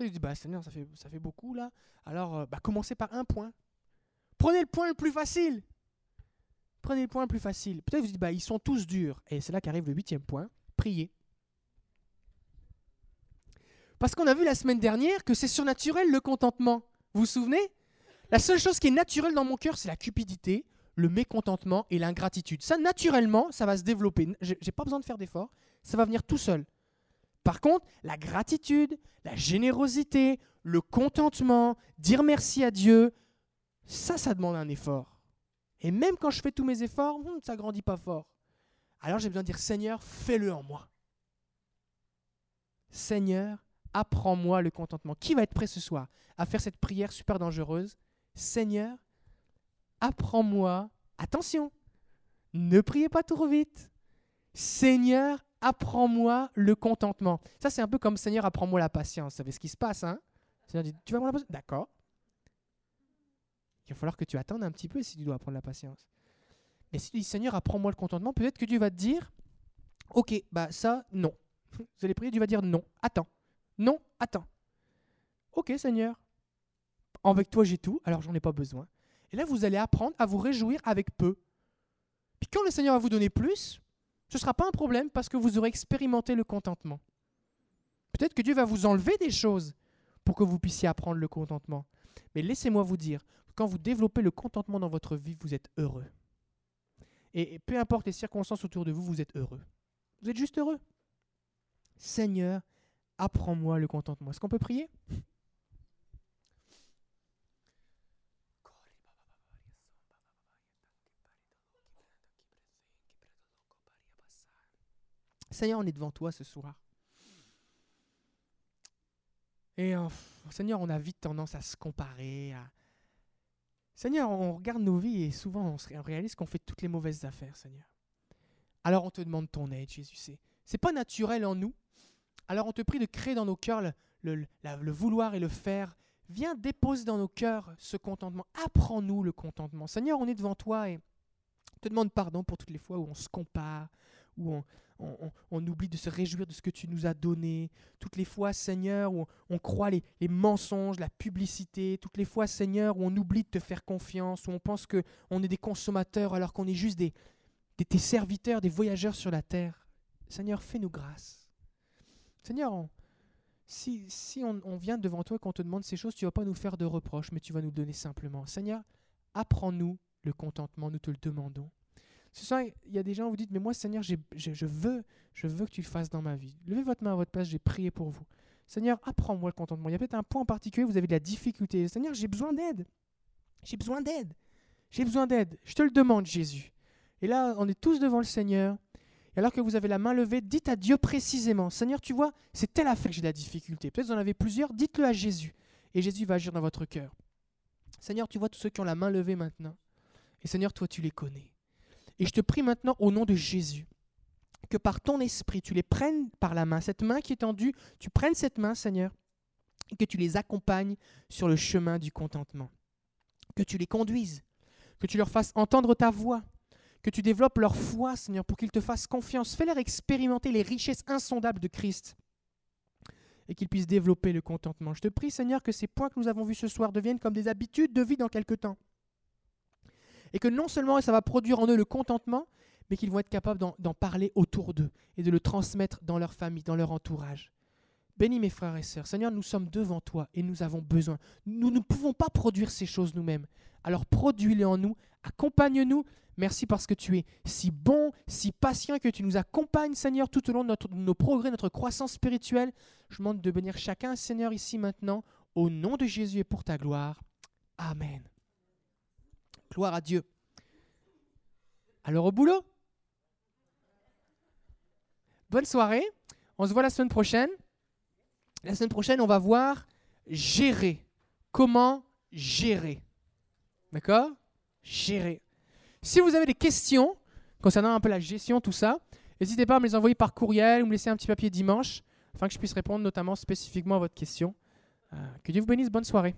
Speaker 1: Vous dites, bah, Seigneur, ça fait, beaucoup là. Alors, euh, bah, commencez par un point. Prenez le point le plus facile. Prenez le point le plus facile. Peut-être vous dites, bah, ils sont tous durs. Et c'est là qu'arrive le huitième point, prier. Parce qu'on a vu la semaine dernière que c'est surnaturel le contentement. Vous vous souvenez? La seule chose qui est naturelle dans mon cœur, c'est la cupidité, le mécontentement et l'ingratitude. Ça, naturellement, ça va se développer. Je n'ai pas besoin de faire d'efforts. Ça va venir tout seul. Par contre, la gratitude, la générosité, le contentement, dire merci à Dieu, ça, ça demande un effort. Et même quand je fais tous mes efforts, hmm, ça grandit pas fort. Alors j'ai besoin de dire, Seigneur, fais-le en moi. Seigneur, apprends-moi le contentement. Qui va être prêt ce soir à faire cette prière super dangereuse? Seigneur, apprends-moi, attention, ne priez pas trop vite. Seigneur, apprends-moi le contentement. Ça, c'est un peu comme Seigneur, apprends-moi la patience. Vous savez ce qui se passe, hein? Seigneur dit, tu vas apprendre la patience D'accord. Il va falloir que tu attendes un petit peu si tu dois apprendre la patience. Mais si tu dis, Seigneur, apprends-moi le contentement, peut-être que Dieu va te dire, ok, bah ça, non. Vous allez prier, Dieu va dire, non, attends. Non, attends. Ok, Seigneur. Avec toi, j'ai tout, alors j'en ai pas besoin. Et là, vous allez apprendre à vous réjouir avec peu. Puis quand le Seigneur va vous donner plus, ce ne sera pas un problème parce que vous aurez expérimenté le contentement. Peut-être que Dieu va vous enlever des choses pour que vous puissiez apprendre le contentement. Mais laissez-moi vous dire, quand vous développez le contentement dans votre vie, vous êtes heureux. Et peu importe les circonstances autour de vous, vous êtes heureux. Vous êtes juste heureux. Seigneur, apprends-moi le contentement. Est-ce qu'on peut prier? Seigneur, on est devant toi ce soir. Et euh, Seigneur, on a vite tendance à se comparer. Seigneur, on regarde nos vies et souvent on, réalise qu'on fait toutes les mauvaises affaires, Seigneur. Alors on te demande ton aide, Jésus. C'est, c'est pas naturel en nous. Alors on te prie de créer dans nos cœurs le, le vouloir et le faire. Viens déposer dans nos cœurs ce contentement. Apprends-nous le contentement. Seigneur, on est devant toi et on te demande pardon pour toutes les fois où on se compare, où on, on, oublie de se réjouir de ce que tu nous as donné. Toutes les fois, Seigneur, où on, croit les, mensonges, la publicité. Toutes les fois, Seigneur, où on oublie de te faire confiance, où on pense qu'on est des consommateurs alors qu'on est juste des, des, tes serviteurs, des voyageurs sur la terre. Seigneur, fais-nous grâce. Seigneur, si, si on, on, vient devant toi et qu'on te demande ces choses, tu ne vas pas nous faire de reproches, mais tu vas nous donner simplement. Seigneur, apprends-nous le contentement, nous te le demandons. Ce soir, il y a des gens, vous dites, mais moi, Seigneur, je, veux, je veux que tu le fasses dans ma vie. Levez votre main à votre place, j'ai prié pour vous. Seigneur, apprends-moi le contentement. Il y a peut-être un point en particulier, vous avez de la difficulté. Seigneur, j'ai besoin d'aide. J'ai besoin d'aide. J'ai besoin d'aide. Je te le demande, Jésus. Et là, on est tous devant le Seigneur. Et alors que vous avez la main levée, dites à Dieu précisément, Seigneur, tu vois, c'est telle affaire que j'ai de la difficulté. Peut-être vous en avez plusieurs, dites-le à Jésus. Et Jésus va agir dans votre cœur. Seigneur, tu vois tous ceux qui ont la main levée maintenant. Et Seigneur, toi, tu les connais. Et je te prie maintenant au nom de Jésus que par ton esprit, tu les prennes par la main, cette main qui est tendue, tu prennes cette main, Seigneur, et que tu les accompagnes sur le chemin du contentement. Que tu les conduises, que tu leur fasses entendre ta voix, que tu développes leur foi, Seigneur, pour qu'ils te fassent confiance. Fais-leur expérimenter les richesses insondables de Christ et qu'ils puissent développer le contentement. Je te prie, Seigneur, que ces points que nous avons vus ce soir deviennent comme des habitudes de vie dans quelque temps et que non seulement ça va produire en eux le contentement, mais qu'ils vont être capables d'en parler autour d'eux et de le transmettre dans leur famille, dans leur entourage. Bénis mes frères et sœurs. Seigneur, nous sommes devant toi et nous avons besoin. Nous ne pouvons pas produire ces choses nous-mêmes. Alors produis-les en nous, accompagne-nous. Merci parce que tu es si bon, si patient, que tu nous accompagnes, Seigneur, tout au long de, nos progrès, notre croissance spirituelle. Je demande de bénir chacun, Seigneur, ici maintenant, au nom de Jésus et pour ta gloire. Amen. Gloire à Dieu. Alors au boulot Bonne soirée. On se voit la semaine prochaine. La semaine prochaine, on va voir gérer. Comment gérer D'accord? Gérer. Si vous avez des questions concernant un peu la gestion, tout ça, n'hésitez pas à me les envoyer par courriel ou me laisser un petit papier dimanche afin que je puisse répondre notamment spécifiquement à votre question. Euh, que Dieu vous bénisse. Bonne soirée.